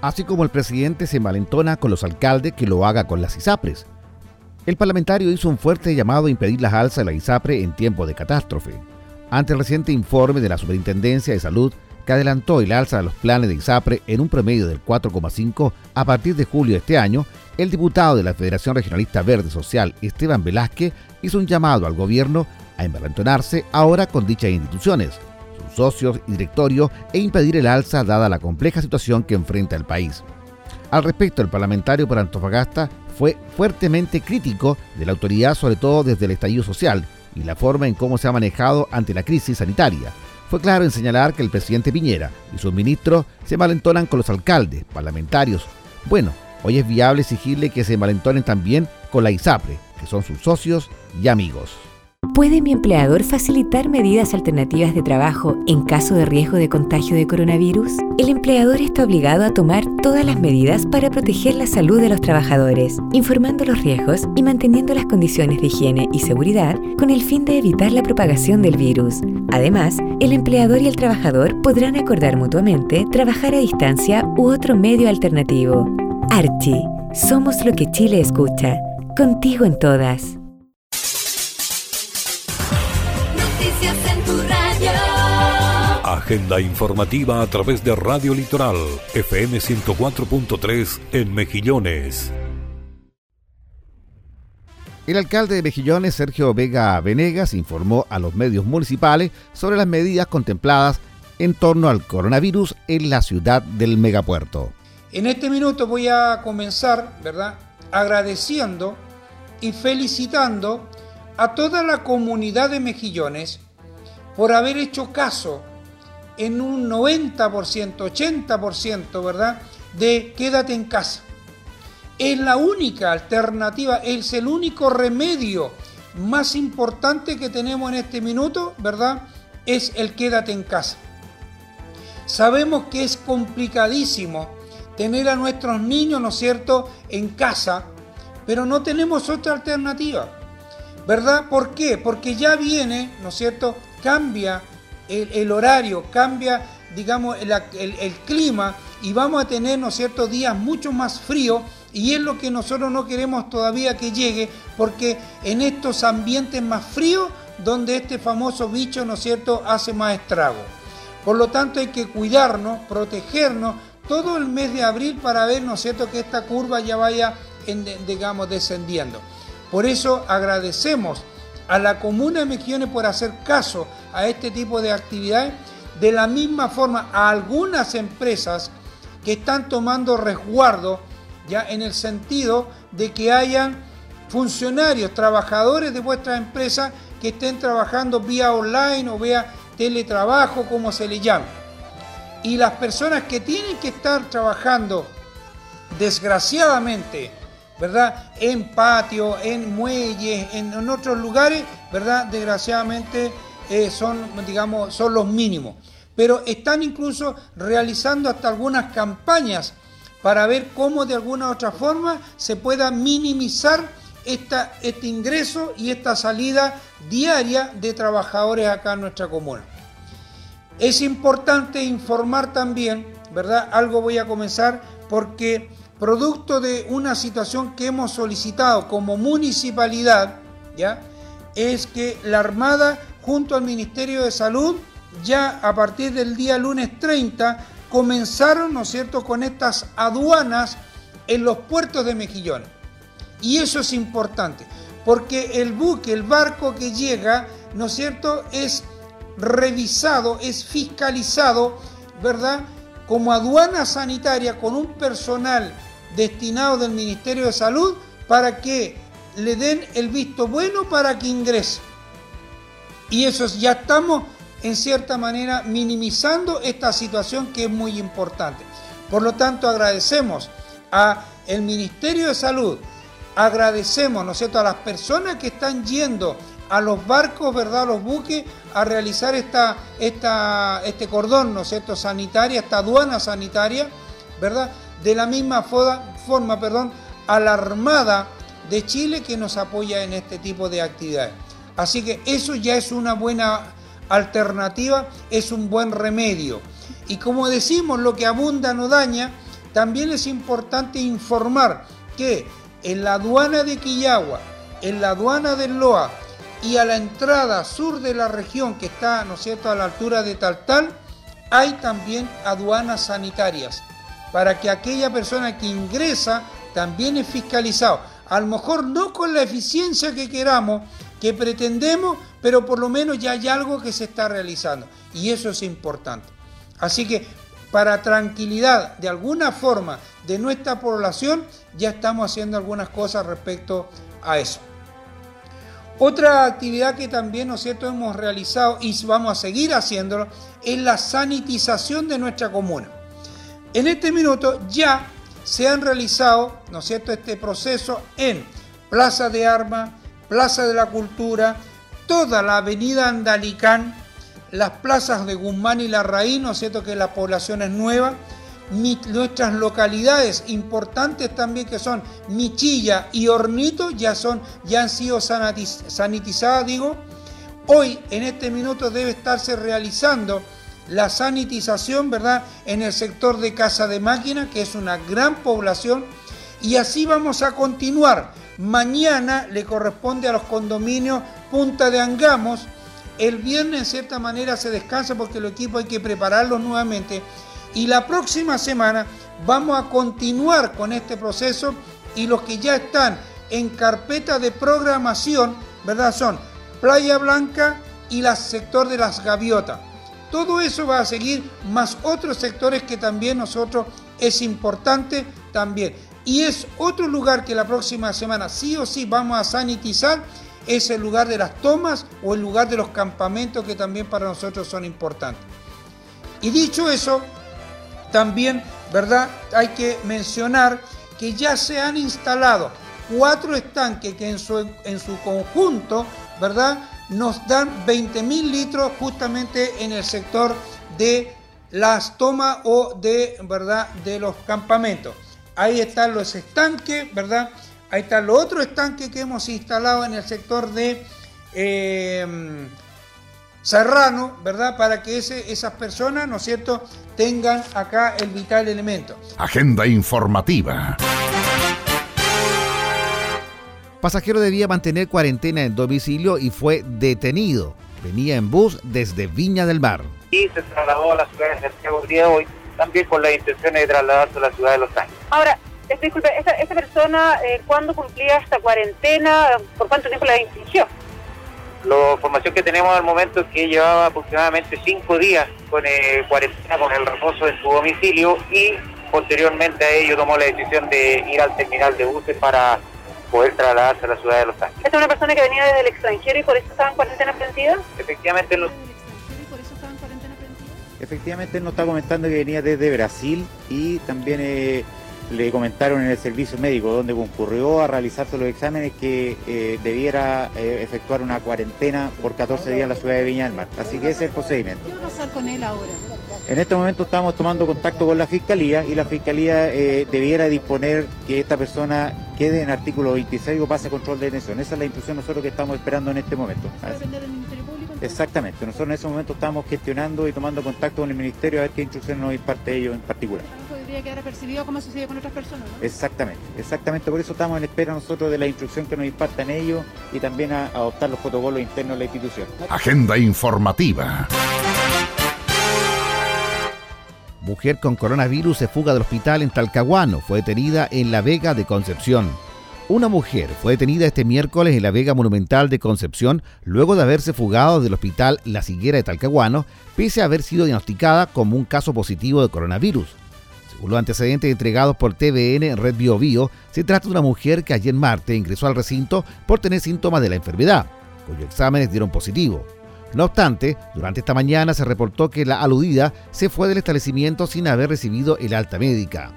Así como el presidente se malentona con los alcaldes que lo haga con las ISAPRES. El parlamentario hizo un fuerte llamado a impedir las alzas de la ISAPRE en tiempo de catástrofe ante el reciente informe de la Superintendencia de Salud que adelantó el alza de los planes de ISAPRE en un promedio del 4,5 a partir de julio de este año, el diputado de la Federación Regionalista Verde Social, Esteban Velázquez, hizo un llamado al gobierno a envalentonarse ahora con dichas instituciones, socios y directorio e impedir el alza dada la compleja situación que enfrenta el país. Al respecto, el parlamentario por Antofagasta fue fuertemente crítico de la autoridad, sobre todo desde el estallido social, y la forma en cómo se ha manejado ante la crisis sanitaria. Fue claro en señalar que el presidente Piñera y sus ministros se malentonan con los alcaldes, parlamentarios. Bueno, hoy es viable exigirle que se malentonen también con la ISAPRE, que son sus socios y amigos. ¿Puede mi empleador facilitar medidas alternativas de trabajo en caso de riesgo de contagio de coronavirus? El empleador está obligado a tomar todas las medidas para proteger la salud de los trabajadores, informando los riesgos y manteniendo las condiciones de higiene y seguridad con el fin de evitar la propagación del virus. Además, el empleador y el trabajador podrán acordar mutuamente trabajar a distancia u otro medio alternativo. Archie, somos lo que Chile escucha. Contigo en todas. Agenda informativa a través de Radio Litoral, FM 104.3 en Mejillones. El alcalde de Mejillones, Sergio Vega Venegas, informó a los medios municipales sobre las medidas contempladas en torno al coronavirus en la ciudad del megapuerto. En este minuto voy a comenzar, ¿verdad?, agradeciendo y felicitando a toda la comunidad de Mejillones por haber hecho caso en un 90%, 80%, ¿verdad? De quédate en casa. Es la única alternativa, es el único remedio más importante que tenemos en este minuto, ¿verdad? Es el quédate en casa. Sabemos que es complicadísimo tener a nuestros niños, ¿no es cierto?, en casa, pero no tenemos otra alternativa, ¿verdad? ¿Por qué? Porque ya viene, ¿no es cierto?, cambia el, horario, cambia, digamos, el, clima y vamos a tener, ¿no es cierto?, días mucho más fríos y es lo que nosotros no queremos todavía que llegue porque en estos ambientes más fríos donde este famoso bicho, ¿no es cierto?, hace más estrago. Por lo tanto hay que cuidarnos, protegernos todo el mes de abril para ver, ¿no es cierto?, que esta curva ya vaya, digamos, descendiendo. Por eso agradecemos a la Comuna de Mejillones por hacer caso a este tipo de actividades. De la misma forma, a algunas empresas que están tomando resguardo, ya en el sentido de que hayan funcionarios, trabajadores de vuestra empresa que estén trabajando vía online o vía teletrabajo, como se le llame. Y las personas que tienen que estar trabajando, desgraciadamente, ¿verdad? En patio, en muelles, en, otros lugares, ¿verdad? Desgraciadamente eh, son, digamos, son los mínimos. Pero están incluso realizando hasta algunas campañas para ver cómo de alguna u otra forma se pueda minimizar esta, este ingreso y esta salida diaria de trabajadores acá en nuestra comuna. Es importante informar también, ¿verdad? Algo voy a comenzar porque producto de una situación que hemos solicitado como municipalidad, ¿ya? Es que la Armada junto al Ministerio de Salud ya a partir del día lunes 30 comenzaron, ¿no es cierto?, con estas aduanas en los puertos de Mejillones. Y eso es importante, porque el buque, el barco que llega, ¿no es cierto?, es revisado, es fiscalizado, ¿verdad?, como aduana sanitaria con un personal destinado del Ministerio de Salud para que le den el visto bueno para que ingrese. Y eso ya estamos en cierta manera minimizando esta situación que es muy importante. Por lo tanto, agradecemos a el Ministerio de Salud, agradecemos, ¿no a las personas que están yendo a los barcos, ¿verdad?, a los buques, a realizar esta, esta, este cordón, ¿no es cierto?, sanitaria, esta aduana sanitaria, ¿verdad?, de la misma forma, perdón, a la Armada de Chile que nos apoya en este tipo de actividades. Así que eso ya es una buena alternativa, es un buen remedio. Y como decimos, lo que abunda no daña, también es importante informar que en la aduana de Quillagua, en la aduana del Loa y a la entrada sur de la región que está, ¿no es cierto?, a la altura de Taltal, hay también aduanas sanitarias para que aquella persona que ingresa también es fiscalizado. A lo mejor no con la eficiencia que queramos, que pretendemos, pero por lo menos ya hay algo que se está realizando. Y eso es importante. Así que para tranquilidad de alguna forma de nuestra población, ya estamos haciendo algunas cosas respecto a eso. Otra actividad que también, ¿no hemos realizado y vamos a seguir haciéndolo es la sanitización de nuestra comuna. En este minuto ya se han realizado, ¿no es cierto?, este proceso en Plaza de Armas, Plaza de la Cultura, toda la avenida Andalicán, las plazas de Guzmán y La Raíz, ¿no es cierto?, que la población es nueva, nuestras localidades importantes también que son Michilla y Hornito ya son ya han sido sanitizadas digo hoy en este minuto debe estarse realizando la sanitización, ¿verdad? En el sector de Casa de Máquina, que es una gran población, y así vamos a continuar. Mañana le corresponde a los condominios Punta de Angamos. El viernes, en cierta manera, se descansa porque el equipo hay que prepararlo nuevamente. Y la próxima semana vamos a continuar con este proceso y los que ya están en carpeta de programación, ¿verdad? Son Playa Blanca y el sector de las gaviotas. Todo eso va a seguir, más otros sectores que también nosotros es importante también. Y es otro lugar que la próxima semana sí o sí vamos a sanitizar, es el lugar de las tomas o el lugar de los campamentos que también para nosotros son importantes. Y dicho eso, también, ¿verdad? Hay que mencionar que ya se han instalado cuatro estanques que en su, en su conjunto, ¿verdad? Nos dan 20.000 litros justamente en el sector de las tomas o de, ¿verdad? de los campamentos. Ahí están los estanques, ¿verdad? Ahí están los otros estanques que hemos instalado en el sector de eh, Serrano, ¿verdad? Para que ese, esas personas, ¿no es cierto?, tengan acá el vital elemento. Agenda informativa. Pasajero debía mantener cuarentena en domicilio y fue detenido. Venía en bus desde Viña del Mar. Y se trasladó a la ciudad de Santiago el día de hoy, también con la intención de trasladarse a la ciudad de Los Ángeles. Ahora, disculpe, ¿esa, persona eh, cuándo cumplía esta cuarentena? ¿Por cuánto tiempo la infringió? La información que tenemos al momento es que llevaba aproximadamente cinco días con eh, cuarentena, con el reposo en su domicilio y posteriormente a ello tomó la decisión de ir al terminal de buses para poder trasladarse a la ciudad de Los Ángeles. ¿Esta es una persona que venía desde el extranjero y por eso estaba en cuarentena preventiva? Efectivamente, no. Efectivamente, él nos está comentando que venía desde Brasil y también eh, le comentaron en el servicio médico donde concurrió a realizarse los exámenes que eh, debiera eh, efectuar una cuarentena por 14 días en la ciudad de Viña del Mar. Así que ese es el procedimiento. ¿Qué va a pasar con él ahora? En este momento estamos tomando contacto con la Fiscalía y la Fiscalía eh, debiera disponer que esta persona quede en artículo 26 o pase a control de detención. Esa es la instrucción nosotros que estamos esperando en este momento. Exactamente. Nosotros en ese momento estamos gestionando y tomando contacto con el Ministerio a ver qué instrucciones nos imparte ellos en particular. Podría quedar apercibido como sucede con otras personas, ¿no? Exactamente. Exactamente. Por eso estamos en espera nosotros de la instrucción que nos impartan ellos y también a adoptar los protocolos internos de la institución. Agenda informativa. Mujer con coronavirus se fuga del hospital en Talcahuano. Fue detenida en La Vega de Concepción. Una mujer fue detenida este miércoles en la Vega Monumental de Concepción luego de haberse fugado del hospital La Siguera de Talcahuano, pese a haber sido diagnosticada como un caso positivo de coronavirus. Los antecedentes entregados por TVN Red Bio Bio, se trata de una mujer que ayer martes ingresó al recinto por tener síntomas de la enfermedad, cuyos exámenes dieron positivo. No obstante, durante esta mañana se reportó que la aludida se fue del establecimiento sin haber recibido el alta médica.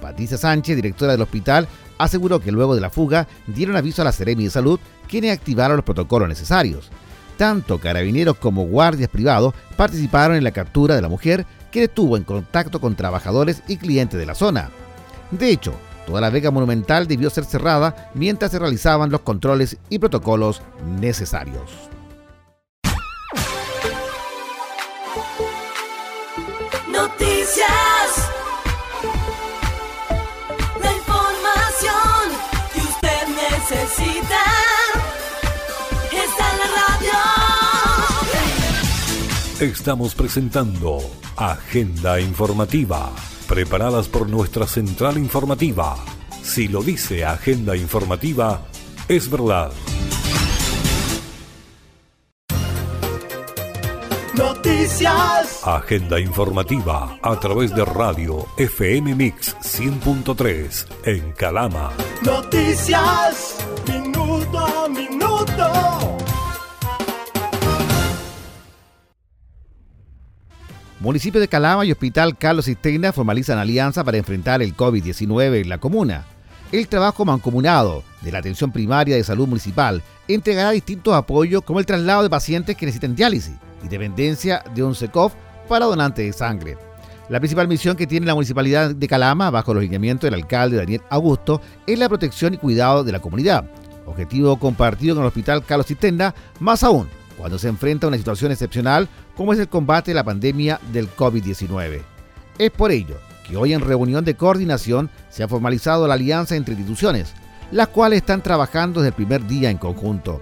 Patricia Sánchez, directora del hospital, aseguró que luego de la fuga dieron aviso a la Seremi de Salud, quienes activaron los protocolos necesarios. Tanto carabineros como guardias privados participaron en la captura de la mujer, que estuvo en contacto con trabajadores y clientes de la zona. De hecho, toda la vega monumental debió ser cerrada mientras se realizaban los controles y protocolos necesarios. Noticias. Estamos presentando Agenda Informativa, preparadas por nuestra central informativa. Si lo dice Agenda Informativa, es verdad. Noticias. Agenda informativa a través de radio FM Mix 100.3 en Calama. Noticias. Minuto a minuto. Municipio de Calama y Hospital Carlos Cisterna formalizan alianza para enfrentar el COVID-19 en la comuna. El trabajo mancomunado de la atención primaria de salud municipal entregará distintos apoyos como el traslado de pacientes que necesiten diálisis y dependencia de un SECOF para donantes de sangre. La principal misión que tiene la municipalidad de Calama, bajo los lineamientos del alcalde Daniel Augusto, es la protección y cuidado de la comunidad. Objetivo compartido con el Hospital Carlos Cisterna, más aún cuando se enfrenta a una situación excepcional como es el combate a la pandemia del COVID-19. Es por ello que hoy en reunión de coordinación se ha formalizado la alianza entre instituciones, las cuales están trabajando desde el primer día en conjunto.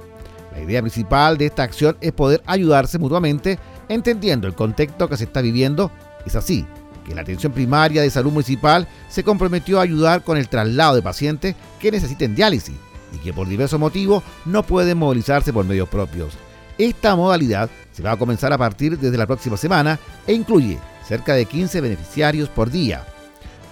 La idea principal de esta acción es poder ayudarse mutuamente entendiendo el contexto que se está viviendo. Es así que la atención primaria de salud municipal se comprometió a ayudar con el traslado de pacientes que necesiten diálisis y que por diversos motivos no pueden movilizarse por medios propios. Esta modalidad se va a comenzar a partir desde la próxima semana e incluye cerca de 15 beneficiarios por día.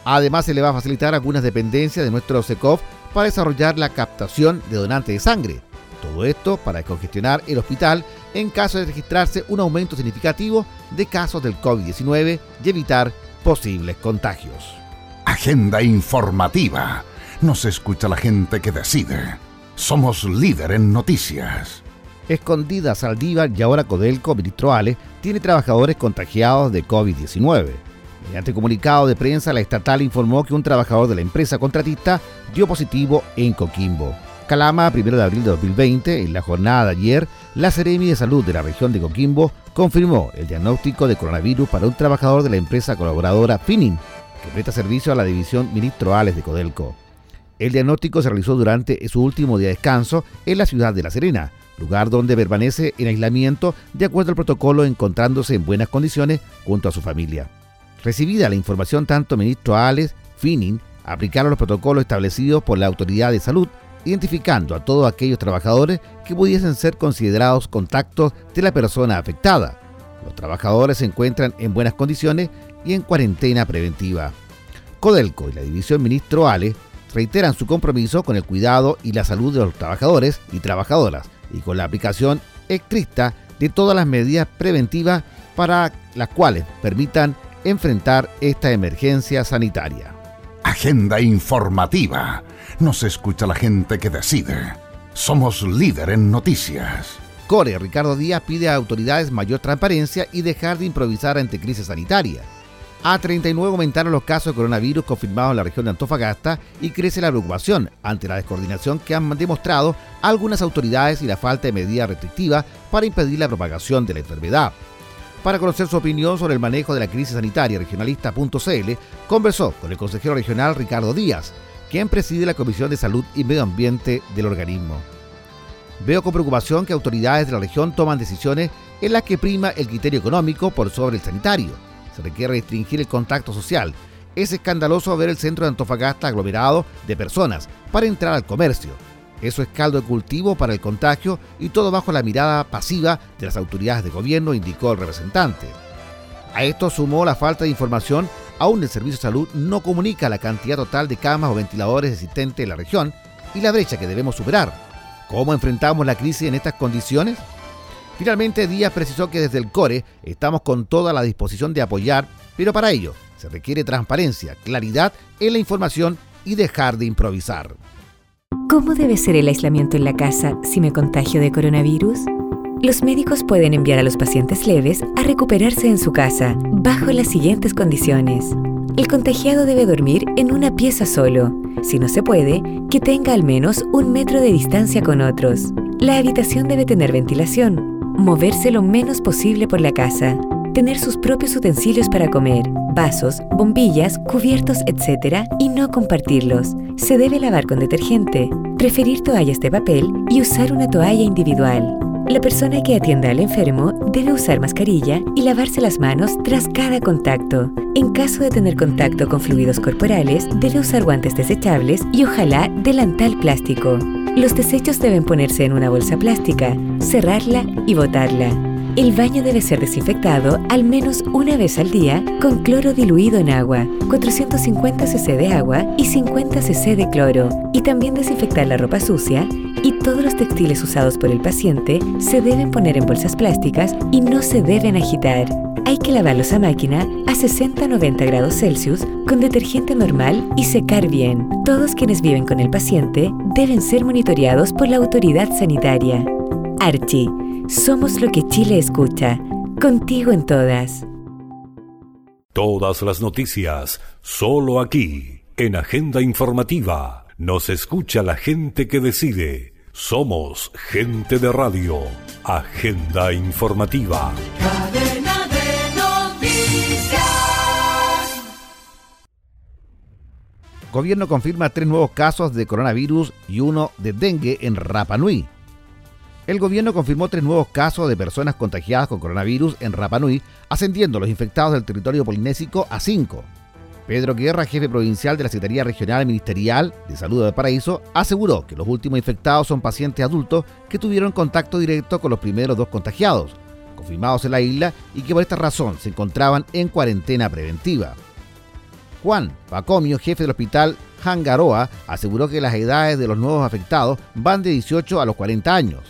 Además se le va a facilitar algunas dependencias de nuestro SECOF para desarrollar la captación de donantes de sangre todo esto para congestionar el hospital en caso de registrarse un aumento significativo de casos del COVID-19 y evitar posibles contagios. Agenda informativa. Nos escucha la gente que decide. Somos líder en noticias. Escondida Saldívar y ahora Codelco, ministro Ale, tiene trabajadores contagiados de COVID-19. Mediante comunicado de prensa, la estatal informó que un trabajador de la empresa contratista dio positivo en Coquimbo. Calama, 1 de abril de 2020, en la jornada de ayer, la Seremi de Salud de la región de Coquimbo confirmó el diagnóstico de coronavirus para un trabajador de la empresa colaboradora Finin, que presta servicio a la división Ministro Ales de Codelco. El diagnóstico se realizó durante su último día de descanso en la ciudad de La Serena, lugar donde permanece en aislamiento de acuerdo al protocolo encontrándose en buenas condiciones junto a su familia. Recibida la información, tanto ministro Alex Finning aplicaron los protocolos establecidos por la Autoridad de Salud, identificando a todos aquellos trabajadores que pudiesen ser considerados contactos de la persona afectada. Los trabajadores se encuentran en buenas condiciones y en cuarentena preventiva. Codelco y la División Ministro Ale reiteran su compromiso con el cuidado y la salud de los trabajadores y trabajadoras y con la aplicación estricta de todas las medidas preventivas para las cuales permitan enfrentar esta emergencia sanitaria. Agenda informativa. Nos escucha la gente que decide. Somos líder en noticias. Core Ricardo Díaz pide a autoridades mayor transparencia y dejar de improvisar ante crisis sanitaria. A 39 aumentaron los casos de coronavirus confirmados en la región de Antofagasta y crece la preocupación ante la descoordinación que han demostrado algunas autoridades y la falta de medidas restrictivas para impedir la propagación de la enfermedad. Para conocer su opinión sobre el manejo de la crisis sanitaria, regionalista.cl conversó con el consejero regional Ricardo Díaz, quien preside la Comisión de Salud y Medio Ambiente del organismo. Veo con preocupación que autoridades de la región toman decisiones en las que prima el criterio económico por sobre el sanitario. Se requiere restringir el contacto social. Es escandaloso ver el centro de Antofagasta aglomerado de personas para entrar al comercio. Eso es caldo de cultivo para el contagio y todo bajo la mirada pasiva de las autoridades de gobierno, indicó el representante. A esto sumó la falta de información, aún el Servicio de Salud no comunica la cantidad total de camas o ventiladores existentes en la región y la brecha que debemos superar. ¿Cómo enfrentamos la crisis en estas condiciones? Finalmente, Díaz precisó que desde el CORE estamos con toda la disposición de apoyar, pero para ello se requiere transparencia, claridad en la información y dejar de improvisar. ¿Cómo debe ser el aislamiento en la casa si me contagio de coronavirus? Los médicos pueden enviar a los pacientes leves a recuperarse en su casa bajo las siguientes condiciones. El contagiado debe dormir en una pieza solo. Si no se puede, que tenga al menos un metro de distancia con otros. La habitación debe tener ventilación. Moverse lo menos posible por la casa. Tener sus propios utensilios para comer, vasos, bombillas, cubiertos, etc. y no compartirlos. Se debe lavar con detergente, preferir toallas de papel y usar una toalla individual. La persona que atienda al enfermo debe usar mascarilla y lavarse las manos tras cada contacto. En caso de tener contacto con fluidos corporales, debe usar guantes desechables y ojalá delantal plástico. Los desechos deben ponerse en una bolsa plástica, cerrarla y botarla. El baño debe ser desinfectado al menos una vez al día con cloro diluido en agua, 450 cc de agua y 50 cc de cloro. Y también desinfectar la ropa sucia y todos los textiles usados por el paciente se deben poner en bolsas plásticas y no se deben agitar. Hay que lavarlos a máquina a 60-90 grados Celsius con detergente normal y secar bien. Todos quienes viven con el paciente deben ser monitoreados por la autoridad sanitaria. Archie somos lo que Chile escucha. Contigo en todas. Todas las noticias, solo aquí, en Agenda Informativa. Nos escucha la gente que decide. Somos gente de radio. Agenda Informativa. Cadena de noticias. Gobierno confirma tres nuevos casos de coronavirus y uno de dengue en Rapa Nui. El gobierno confirmó tres nuevos casos de personas contagiadas con coronavirus en Rapa Nui, ascendiendo los infectados del territorio polinésico a cinco. Pedro Guerra, jefe provincial de la Secretaría Regional Ministerial de Salud de Paraíso, aseguró que los últimos infectados son pacientes adultos que tuvieron contacto directo con los primeros dos contagiados, confirmados en la isla y que por esta razón se encontraban en cuarentena preventiva. Juan Pacomio, jefe del hospital Hangaroa, aseguró que las edades de los nuevos afectados van de 18 a los 40 años.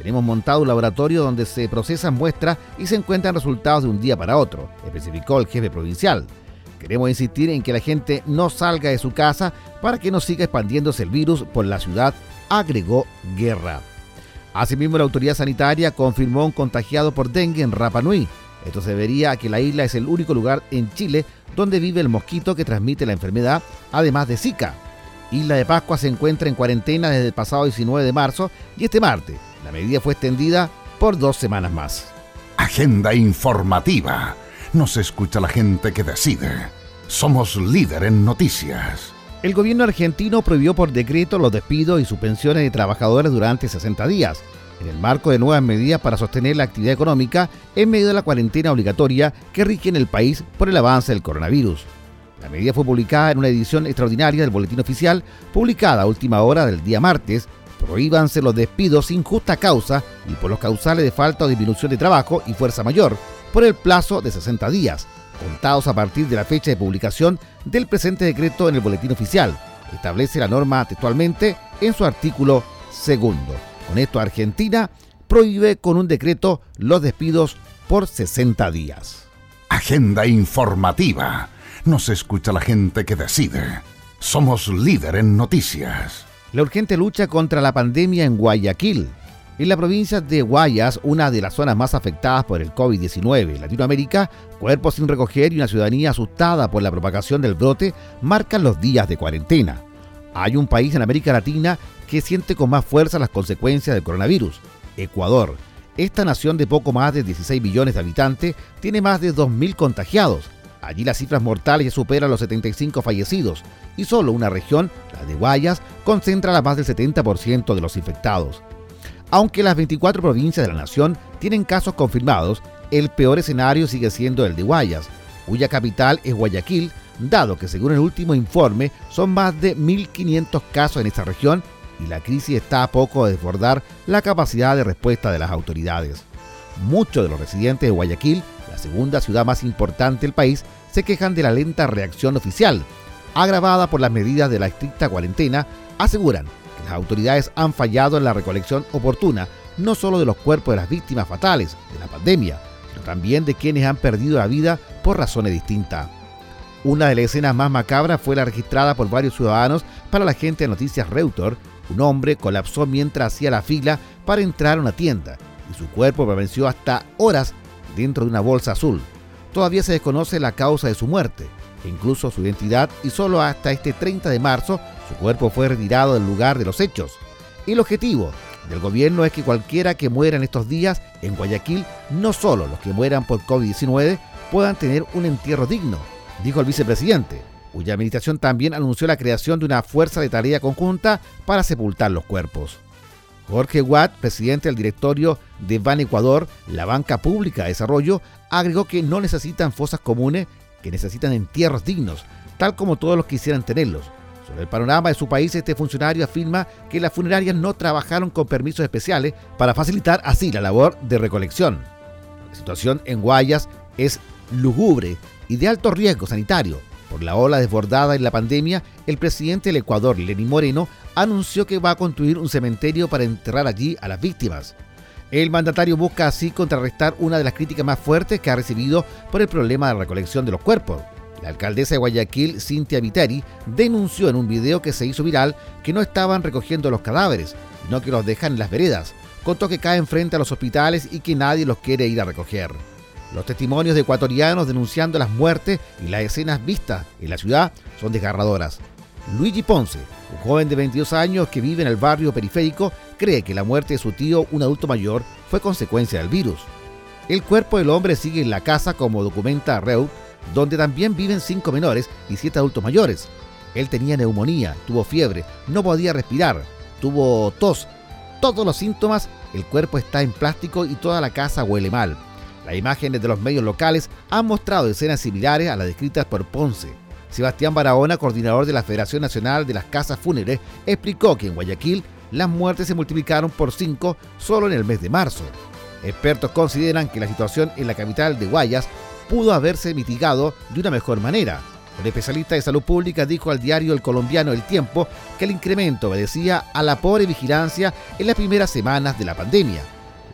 Tenemos montado un laboratorio donde se procesan muestras y se encuentran resultados de un día para otro, especificó el jefe provincial. Queremos insistir en que la gente no salga de su casa para que no siga expandiéndose el virus por la ciudad, agregó Guerra. Asimismo, la autoridad sanitaria confirmó un contagiado por dengue en Rapa Nui. Esto se debería a que la isla es el único lugar en Chile donde vive el mosquito que transmite la enfermedad, además de Zika. Isla de Pascua se encuentra en cuarentena desde el pasado 19 de marzo y este martes la medida fue extendida por dos semanas más. Agenda informativa. Nos escucha la gente que decide. Somos líder en noticias. El gobierno argentino prohibió por decreto los despidos y suspensiones de trabajadores durante 60 días, en el marco de nuevas medidas para sostener la actividad económica en medio de la cuarentena obligatoria que rige en el país por el avance del coronavirus. La medida fue publicada en una edición extraordinaria del Boletín Oficial, publicada a última hora del día martes. Prohíbanse los despidos sin justa causa y por los causales de falta o disminución de trabajo y fuerza mayor, por el plazo de 60 días, contados a partir de la fecha de publicación del presente decreto en el Boletín Oficial. Establece la norma textualmente en su artículo segundo. Con esto Argentina prohíbe con un decreto los despidos por 60 días. Agenda informativa. Nos escucha la gente que decide. Somos líder en noticias. La urgente lucha contra la pandemia en Guayaquil. En la provincia de Guayas, una de las zonas más afectadas por el COVID-19 en Latinoamérica, cuerpos sin recoger y una ciudadanía asustada por la propagación del brote marcan los días de cuarentena. Hay un país en América Latina que siente con más fuerza las consecuencias del coronavirus, Ecuador. Esta nación de poco más de 16 millones de habitantes tiene más de 2.000 contagiados. Allí las cifras mortales ya superan los 75 fallecidos y solo una región, la de Guayas, concentra la más del 70% de los infectados. Aunque las 24 provincias de la nación tienen casos confirmados, el peor escenario sigue siendo el de Guayas, cuya capital es Guayaquil, dado que según el último informe son más de 1.500 casos en esta región y la crisis está a poco de desbordar la capacidad de respuesta de las autoridades. Muchos de los residentes de Guayaquil, la segunda ciudad más importante del país, se quejan de la lenta reacción oficial, agravada por las medidas de la estricta cuarentena, aseguran que las autoridades han fallado en la recolección oportuna no solo de los cuerpos de las víctimas fatales de la pandemia, sino también de quienes han perdido la vida por razones distintas. Una de las escenas más macabras fue la registrada por varios ciudadanos para la gente de Noticias Reuters. Un hombre colapsó mientras hacía la fila para entrar a una tienda y su cuerpo permaneció hasta horas dentro de una bolsa azul. Todavía se desconoce la causa de su muerte e incluso su identidad y solo hasta este 30 de marzo su cuerpo fue retirado del lugar de los hechos. El objetivo del gobierno es que cualquiera que muera en estos días en Guayaquil, no solo los que mueran por COVID-19, puedan tener un entierro digno, dijo el vicepresidente, cuya administración también anunció la creación de una fuerza de tarea conjunta para sepultar los cuerpos. Jorge Watt, presidente del directorio de Ban Ecuador, la banca pública de desarrollo, agregó que no necesitan fosas comunes, que necesitan entierros dignos, tal como todos los quisieran tenerlos. Sobre el panorama de su país, este funcionario afirma que las funerarias no trabajaron con permisos especiales para facilitar así la labor de recolección. La situación en Guayas es lúgubre y de alto riesgo sanitario. Por la ola desbordada en la pandemia, el presidente del Ecuador, Lenín Moreno, anunció que va a construir un cementerio para enterrar allí a las víctimas. El mandatario busca así contrarrestar una de las críticas más fuertes que ha recibido por el problema de la recolección de los cuerpos. La alcaldesa de Guayaquil, Cintia Viteri, denunció en un video que se hizo viral que no estaban recogiendo los cadáveres, sino que los dejan en las veredas. Contó que caen frente a los hospitales y que nadie los quiere ir a recoger. Los testimonios de ecuatorianos denunciando las muertes y las escenas vistas en la ciudad son desgarradoras. Luigi Ponce, un joven de 22 años que vive en el barrio periférico, cree que la muerte de su tío, un adulto mayor, fue consecuencia del virus. El cuerpo del hombre sigue en la casa como documenta Reut, donde también viven cinco menores y siete adultos mayores. Él tenía neumonía, tuvo fiebre, no podía respirar, tuvo tos. Todos los síntomas, el cuerpo está en plástico y toda la casa huele mal. Las imágenes de los medios locales han mostrado escenas similares a las descritas por Ponce. Sebastián Barahona, coordinador de la Federación Nacional de las Casas Fúnebres, explicó que en Guayaquil las muertes se multiplicaron por 5 solo en el mes de marzo. Expertos consideran que la situación en la capital de Guayas pudo haberse mitigado de una mejor manera. El especialista de salud pública dijo al diario El Colombiano El Tiempo que el incremento obedecía a la pobre vigilancia en las primeras semanas de la pandemia.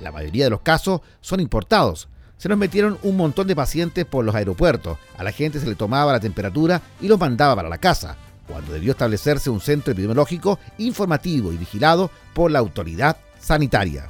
La mayoría de los casos son importados, se nos metieron un montón de pacientes por los aeropuertos. A la gente se le tomaba la temperatura y los mandaba para la casa, cuando debió establecerse un centro epidemiológico informativo y vigilado por la autoridad sanitaria.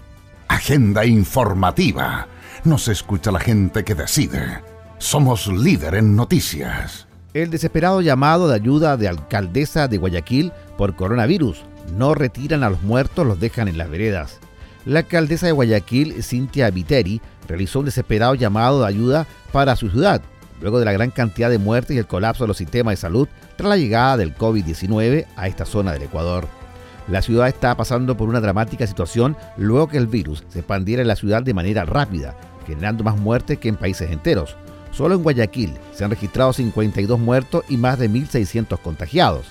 Agenda informativa. Nos escucha la gente que decide. Somos líder en noticias. El desesperado llamado de ayuda de alcaldesa de Guayaquil por coronavirus. No retiran a los muertos, los dejan en las veredas. La alcaldesa de Guayaquil, Cintia Viteri, realizó un desesperado llamado de ayuda para su ciudad. luego de la gran cantidad de muertes y el colapso de los sistemas de salud tras la llegada del COVID-19 a esta zona del Ecuador. La ciudad está pasando por una dramática situación luego que el virus se expandiera en la ciudad de manera rápida, generando más muertes que en países enteros. Solo en Guayaquil se han registrado 52 muertos y más de 1.600 contagiados.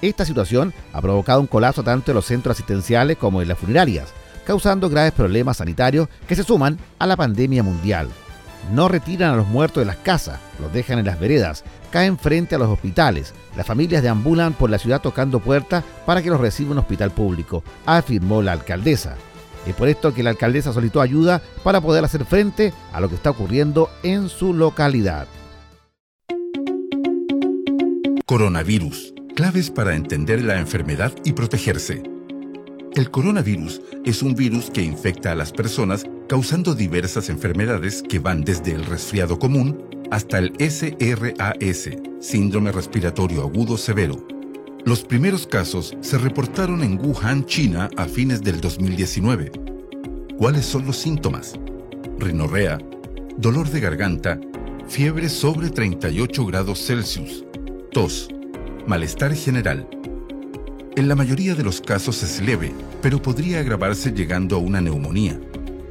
Esta situación ha provocado un colapso tanto en los centros asistenciales como en las funerarias, causando graves problemas sanitarios que se suman a la pandemia mundial. No retiran a los muertos de las casas, los dejan en las veredas, caen frente a los hospitales. Las familias deambulan por la ciudad tocando puertas para que los reciba un hospital público, afirmó la alcaldesa. Es por esto que la alcaldesa solicitó ayuda para poder hacer frente a lo que está ocurriendo en su localidad. Coronavirus. Claves para entender la enfermedad y protegerse. El coronavirus es un virus que infecta a las personas causando diversas enfermedades que van desde el resfriado común hasta el SRAS, síndrome respiratorio agudo severo. Los primeros casos se reportaron en Wuhan, China, a fines del 2019. ¿Cuáles son los síntomas? Rinorrea, dolor de garganta, fiebre sobre 38 grados Celsius, tos, malestar general. En la mayoría de los casos es leve, pero podría agravarse llegando a una neumonía.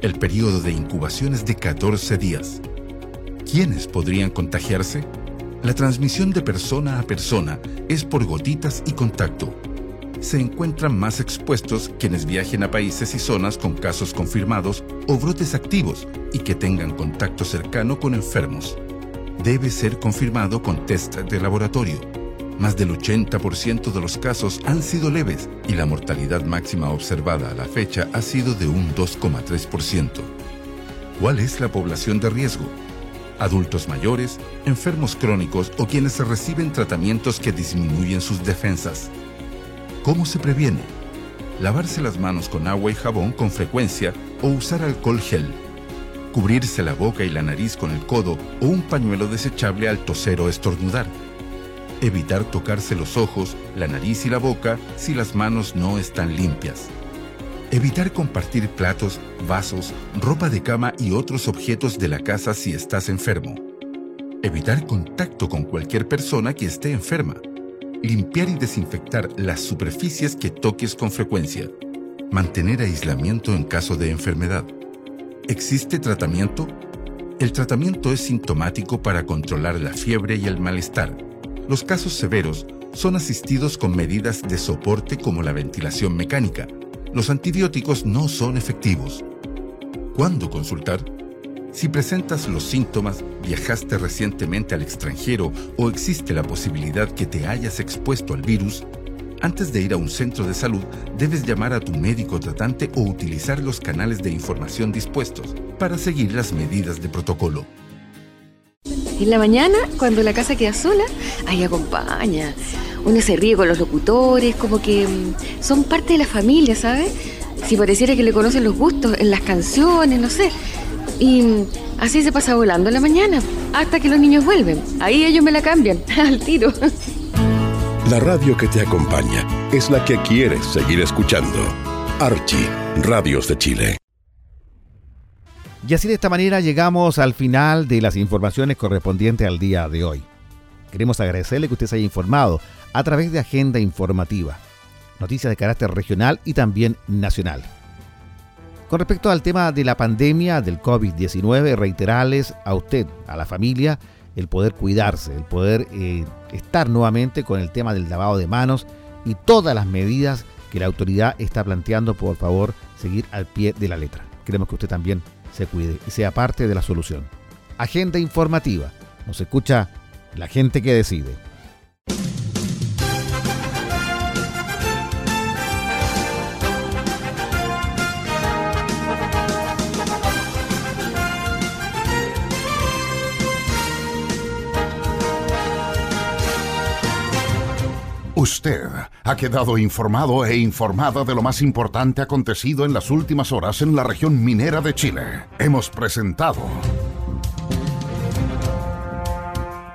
El periodo de incubación es de 14 días. ¿Quiénes podrían contagiarse? La transmisión de persona a persona es por gotitas y contacto. Se encuentran más expuestos quienes viajen a países y zonas con casos confirmados o brotes activos y que tengan contacto cercano con enfermos. Debe ser confirmado con test de laboratorio. Más del 80% de los casos han sido leves y la mortalidad máxima observada a la fecha ha sido de un 2,3%. ¿Cuál es la población de riesgo? Adultos mayores, enfermos crónicos o quienes reciben tratamientos que disminuyen sus defensas. ¿Cómo se previene? Lavarse las manos con agua y jabón con frecuencia o usar alcohol gel. Cubrirse la boca y la nariz con el codo o un pañuelo desechable al toser o estornudar Evitar tocarse los ojos, la nariz y la boca si las manos no están limpias. Evitar compartir platos, vasos, ropa de cama y otros objetos de la casa si estás enfermo. Evitar contacto con cualquier persona que esté enferma. Limpiar y desinfectar las superficies que toques con frecuencia. Mantener aislamiento en caso de enfermedad. ¿Existe tratamiento? El tratamiento es sintomático para controlar la fiebre y el malestar los casos severos son asistidos con medidas de soporte como la ventilación mecánica. Los antibióticos no son efectivos. ¿Cuándo consultar? Si presentas los síntomas, viajaste recientemente al extranjero o existe la posibilidad que te hayas expuesto al virus, antes de ir a un centro de salud debes llamar a tu médico tratante o utilizar los canales de información dispuestos para seguir las medidas de protocolo. En la mañana, cuando la casa queda sola, ahí acompaña. Uno se ríe con los locutores, como que mm, son parte de la familia, ¿sabes? Si pareciera que le conocen los gustos en las canciones, no sé. Y mm, así se pasa volando en la mañana, hasta que los niños vuelven. Ahí ellos me la cambian, al tiro. La radio que te acompaña es la que quieres seguir escuchando. Archie, Radios de Chile. Y así de esta manera llegamos al final de las informaciones correspondientes al día de hoy. Queremos agradecerle que usted se haya informado a través de Agenda Informativa, noticias de carácter regional y también nacional. Con respecto al tema de la pandemia del COVID-19, reiterarles a usted, a la familia, el poder cuidarse, el poder eh, estar nuevamente con el tema del lavado de manos y todas las medidas que la autoridad está planteando, por favor, seguir al pie de la letra. Queremos que usted también se cuide y sea parte de la solución. Agenda informativa. Nos escucha la gente que decide. Usted ha quedado informado e informada de lo más importante acontecido en las últimas horas en la región minera de Chile. Hemos presentado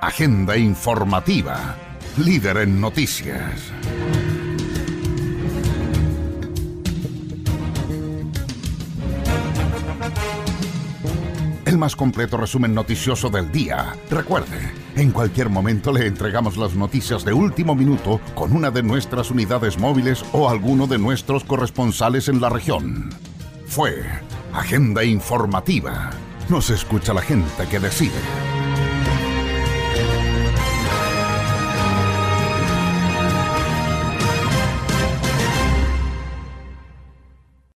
Agenda informativa, líder en noticias. el más completo resumen noticioso del día. Recuerde, en cualquier momento le entregamos las noticias de último minuto con una de nuestras unidades móviles o alguno de nuestros corresponsales en la región. Fue Agenda Informativa. Nos escucha la gente que decide.